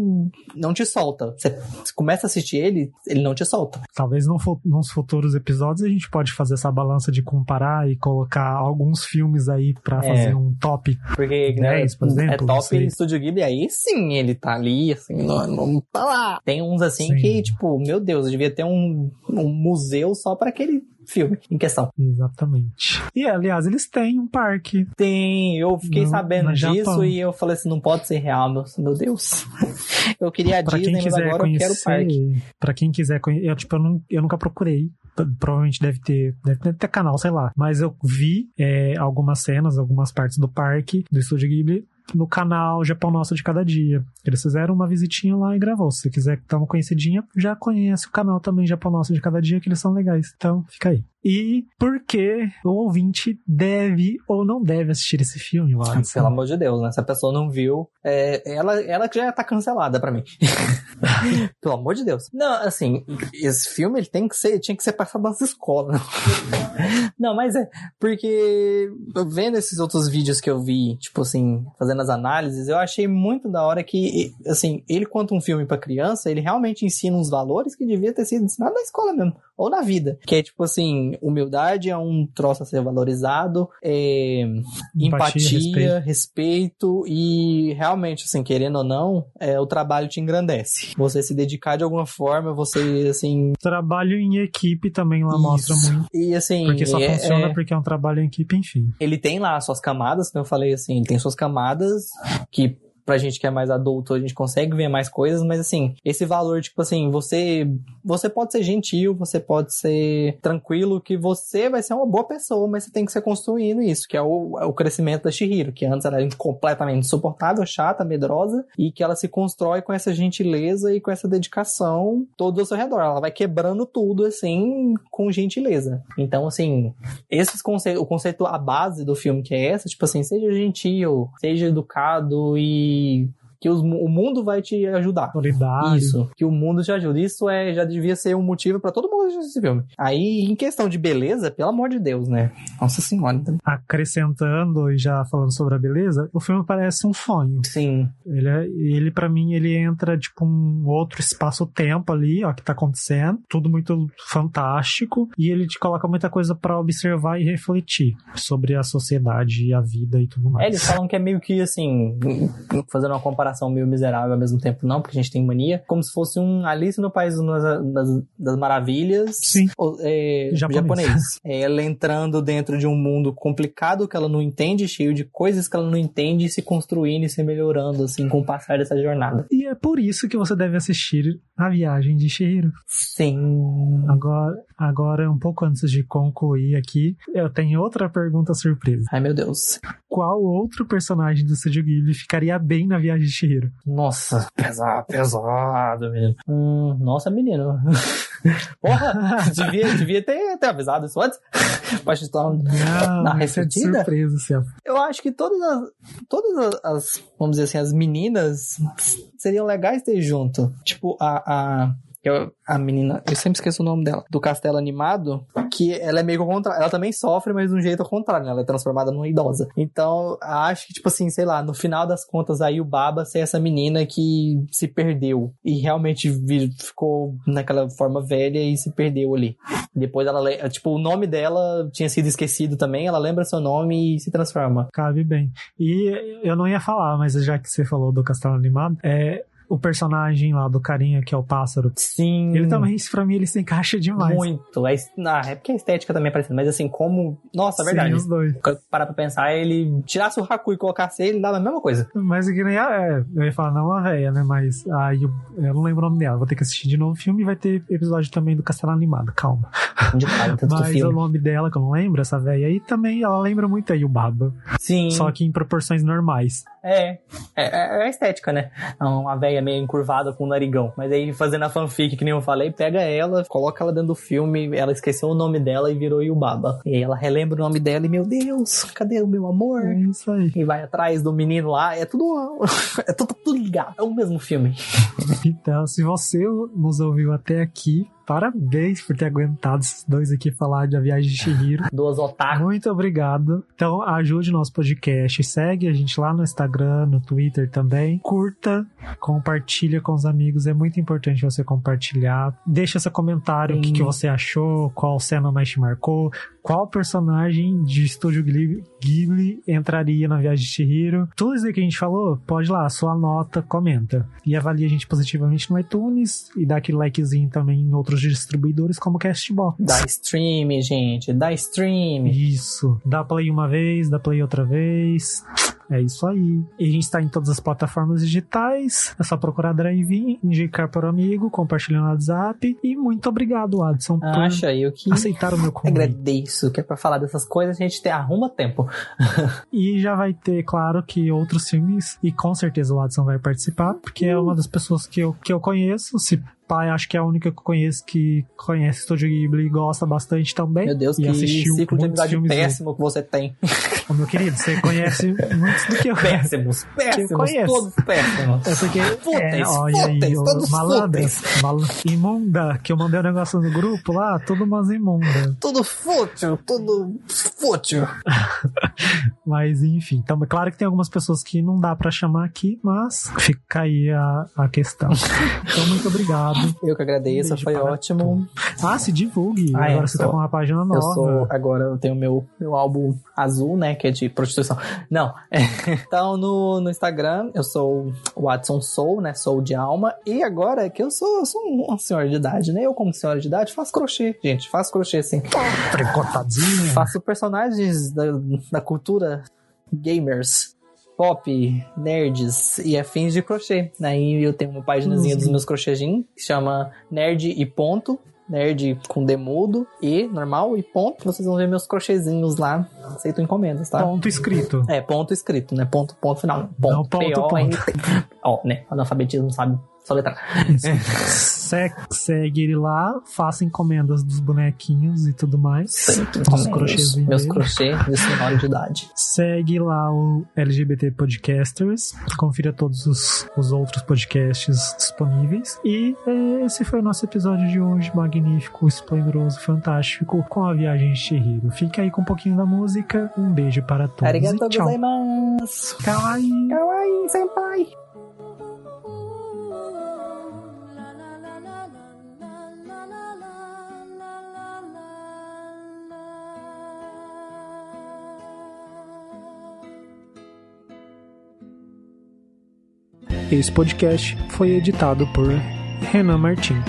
não te solta. Você, começa a assistir ele, ele não te solta. Talvez fu- nos futuros episódios a gente pode fazer essa balança de comparar e colocar alguns filmes aí pra É. fazer um top. Porque né, 10, por exemplo, é top. Estúdio Ghibli, aí sim ele tá ali, assim, não, não tá lá. Tem uns assim Sim. que, tipo, meu Deus, devia ter um, um museu só pra aquele filme em questão. Exatamente. E aliás, eles têm um parque. Tem, eu fiquei No- sabendo no disso Japão. e eu falei assim, não pode ser real, meu, meu Deus. Eu queria a Pra Disney, quem mas quiser agora eu quero o parque. conhecer, Pra quem quiser conhecer, eu, tipo, eu, eu nunca procurei. Provavelmente deve ter, deve ter canal, sei lá. Mas eu vi é, algumas cenas, algumas partes do parque do Estúdio Ghibli no canal Japão Nosso de Cada Dia. Eles fizeram uma visitinha lá e gravou. Se você quiser dar uma conhecidinha, já conhece o canal também Japão Nosso de Cada Dia, que eles são legais. Então, fica aí. E por que o ouvinte deve ou não deve assistir esse filme, Watson? Pelo amor de Deus, né? Se a pessoa não viu, é, ela, ela já tá cancelada pra mim. Pelo amor de Deus. Não, assim, esse filme ele tem que ser, tinha que ser passado nas escolas. Não, mas é, porque vendo esses outros vídeos que eu vi, tipo assim, fazendo as análises, eu achei muito da hora que, assim, ele conta um filme para criança, ele realmente ensina uns valores que devia ter sido ensinado na escola mesmo, ou na vida. Que é tipo assim, humildade é um troço a ser valorizado, é, empatia, empatia respeito. respeito. e realmente, assim, querendo ou não, é, o trabalho te engrandece. Você se dedicar de alguma forma, você, assim... Trabalho em equipe também lá Isso. mostra muito. E assim... Porque só é, funciona é... porque é um trabalho em equipe, enfim. Ele tem lá suas camadas, como eu falei, assim, ele tem suas camadas que pra gente que é mais adulto, a gente consegue ver mais coisas, mas assim, esse valor, tipo assim, você você pode ser gentil, você pode ser tranquilo, que você vai ser uma boa pessoa, mas você tem que ser construindo isso, que é o, é o crescimento da Shihiro, que antes era completamente insuportável, chata, medrosa, e que ela se constrói com essa gentileza e com essa dedicação todo ao seu redor. Ela vai quebrando tudo, assim, com gentileza. Então, assim, esses conceitos, o conceito, a base do filme que é essa, tipo assim, seja gentil, seja educado e que os, o mundo vai te ajudar. Isso, que o mundo te ajuda. Isso é, já devia ser um motivo para todo mundo assistir esse filme. Aí, em questão de beleza, pelo amor de Deus, né? Nossa senhora. Então... Acrescentando e já falando sobre a beleza, o filme parece um sonho. Sim. Ele, é, ele para mim, ele entra, tipo, um outro espaço-tempo ali, ó, que tá acontecendo. Tudo muito fantástico. E ele te coloca muita coisa para observar e refletir sobre a sociedade e a vida e tudo mais. É, eles falam que é meio que, assim, fazendo uma comparação comparação meio miserável ao mesmo tempo, não, porque a gente tem mania, como se fosse um Alice no País das, das, Maravilhas Sim. É, japonês. japonês. É, ela entrando dentro de um mundo complicado que ela não entende, cheio de coisas que ela não entende, e se construindo e se melhorando, assim, com o passar dessa jornada. E é por isso que você deve assistir A Viagem de Shihiro. Sim. Agora, agora, um pouco antes de concluir aqui, eu tenho outra pergunta surpresa. Ai, meu Deus. Qual outro personagem do Studio Ghibli ficaria bem na Viagem de Nossa, pesado, pesado, menino. Hum, nossa, menino. Porra, devia, devia ter, ter avisado isso antes. Mas estar na, refletida. É surpresa. Eu acho que todas as, todas as, vamos dizer assim, as meninas seriam legais ter junto. Tipo, a, a eu, a menina, eu sempre esqueço o nome dela, do castelo animado, que ela é meio ao contrário. Ela também sofre, mas de um jeito ao contrário, né? Ela é transformada numa idosa. Então, acho que, tipo assim, sei lá, no final das contas, aí o Baba ser essa menina que se perdeu e realmente ficou naquela forma velha e se perdeu ali. Depois ela, tipo, o nome dela tinha sido esquecido também, ela lembra seu nome e se transforma. Cabe bem. E eu não ia falar, mas já que você falou do castelo animado, é o personagem lá do carinha que é o pássaro. Sim. Ele também, pra mim, ele se encaixa demais. Muito. É, ah, é porque a estética também é parecida, mas assim, como. Nossa, é verdade. Sim, os dois. Parar pra pensar, ele tirasse o Haku e colocasse ele, dava a mesma coisa. Mas que nem a. É, eu ia falar, não a véia, né? Mas aí eu, eu, não lembro o nome dela. Vou ter que assistir de novo o filme e vai ter episódio também do Castelo Animado, calma. De tanto Mas o nome dela, que eu não lembro, essa véia aí também, ela lembra muito aí o Baba. Sim. Só que em proporções normais. É. É, é a estética, né? Uma véia meio encurvada com o narigão. Mas aí, fazendo a fanfic, que nem eu falei, pega ela, coloca ela dentro do filme, ela esqueceu o nome dela e virou Yubaba. E aí ela relembra o nome dela e, meu Deus, cadê o meu amor? É isso aí. E vai atrás do menino lá, é tudo. é tudo, tudo ligado. É o mesmo filme. Então, se você nos ouviu até aqui, Parabéns por ter aguentado esses dois aqui falar de A Viagem de Shihiro. Duas otaku. Muito obrigado. Então, ajude o nosso podcast. Segue a gente lá no Instagram, no Twitter também. Curta, compartilha com os amigos. É muito importante você compartilhar. Deixa seu comentário, o que, que você achou, qual cena mais te marcou, qual personagem de Estúdio Ghibli entraria na Viagem de Shihiro. Tudo isso que a gente falou, pode lá, sua nota, comenta. E avalie a gente positivamente no iTunes e dá aquele likezinho também em outros distribuidores como Castbox. Dá stream, gente, dá stream. Isso. Dá play uma vez, dá play outra vez. É isso aí. E a gente está em todas as plataformas digitais. É só procurar Drive, indicar para o amigo, compartilhar no WhatsApp. E muito obrigado, Adson, por Acha eu que aceitar o meu convite. Agradeço, que é para falar dessas coisas a gente te arruma tempo. e já vai ter, claro, que outros filmes, e com certeza o Adson vai participar, porque é uma das pessoas que eu, que eu conheço. Se pai, acho que é a única que eu conheço que conhece Estúdio Ghibli e gosta bastante também. Meu Deus, e que assistiu ciclo de amizade péssimo que você tem. Ô, meu querido, você conhece muitos do que eu. Péssimos, péssimos, conheço. todos péssimos. É porque, Fúteis, é, olha aí, fúteis, ô, todos malandras, mal, imunda, que eu mandei um negócio no grupo lá, tudo umas imundas. Tudo fútil, tudo fútil. Mas enfim, então, é claro que tem algumas pessoas que não dá pra chamar aqui, mas fica aí a, a questão. Então, muito obrigado. Eu que agradeço, Beijo foi para ótimo. Ah, se divulgue. Ah, é, Agora você tá sou- com uma página nova. Eu sou, agora eu tenho meu, meu álbum azul, né, que é de prostituição. Não, então no, no Instagram eu sou o Watson Soul, né, sou de alma, e agora que eu sou, eu sou uma senhora de idade, né, eu como senhora de idade faço crochê, gente, faço crochê sim. Tricotadinha. Faço personagens da, da cultura gamers, pop, nerds e afins de crochê. Aí eu tenho uma paginazinha Uhum. dos meus crochêzinhos que chama Nerd e Ponto. Nerd com demudo e normal e ponto. Vocês vão ver meus crochêzinhos lá. Aceito encomendas, tá? Ponto escrito. É, ponto escrito, né? Ponto, ponto final. Ponto, Não, ponto, P-O-N-T. Ó, né? Analfabetismo sabe soletrar. Se- segue ele lá, faça encomendas dos bonequinhos e tudo mais. Os crochêzinhos Meus crochês de senhora de idade. Segue lá o LGBT Podcasters, confira todos os, os outros podcasts disponíveis. E é, esse foi o nosso episódio de hoje, magnífico, esplendoroso, fantástico, com a viagem de Chihiro. Fique aí com um pouquinho da música, um beijo para todos Arigato e tchau. gozaimasu. Kawaii! Kawaii, senpai. Esse podcast foi editado por Renan Martins.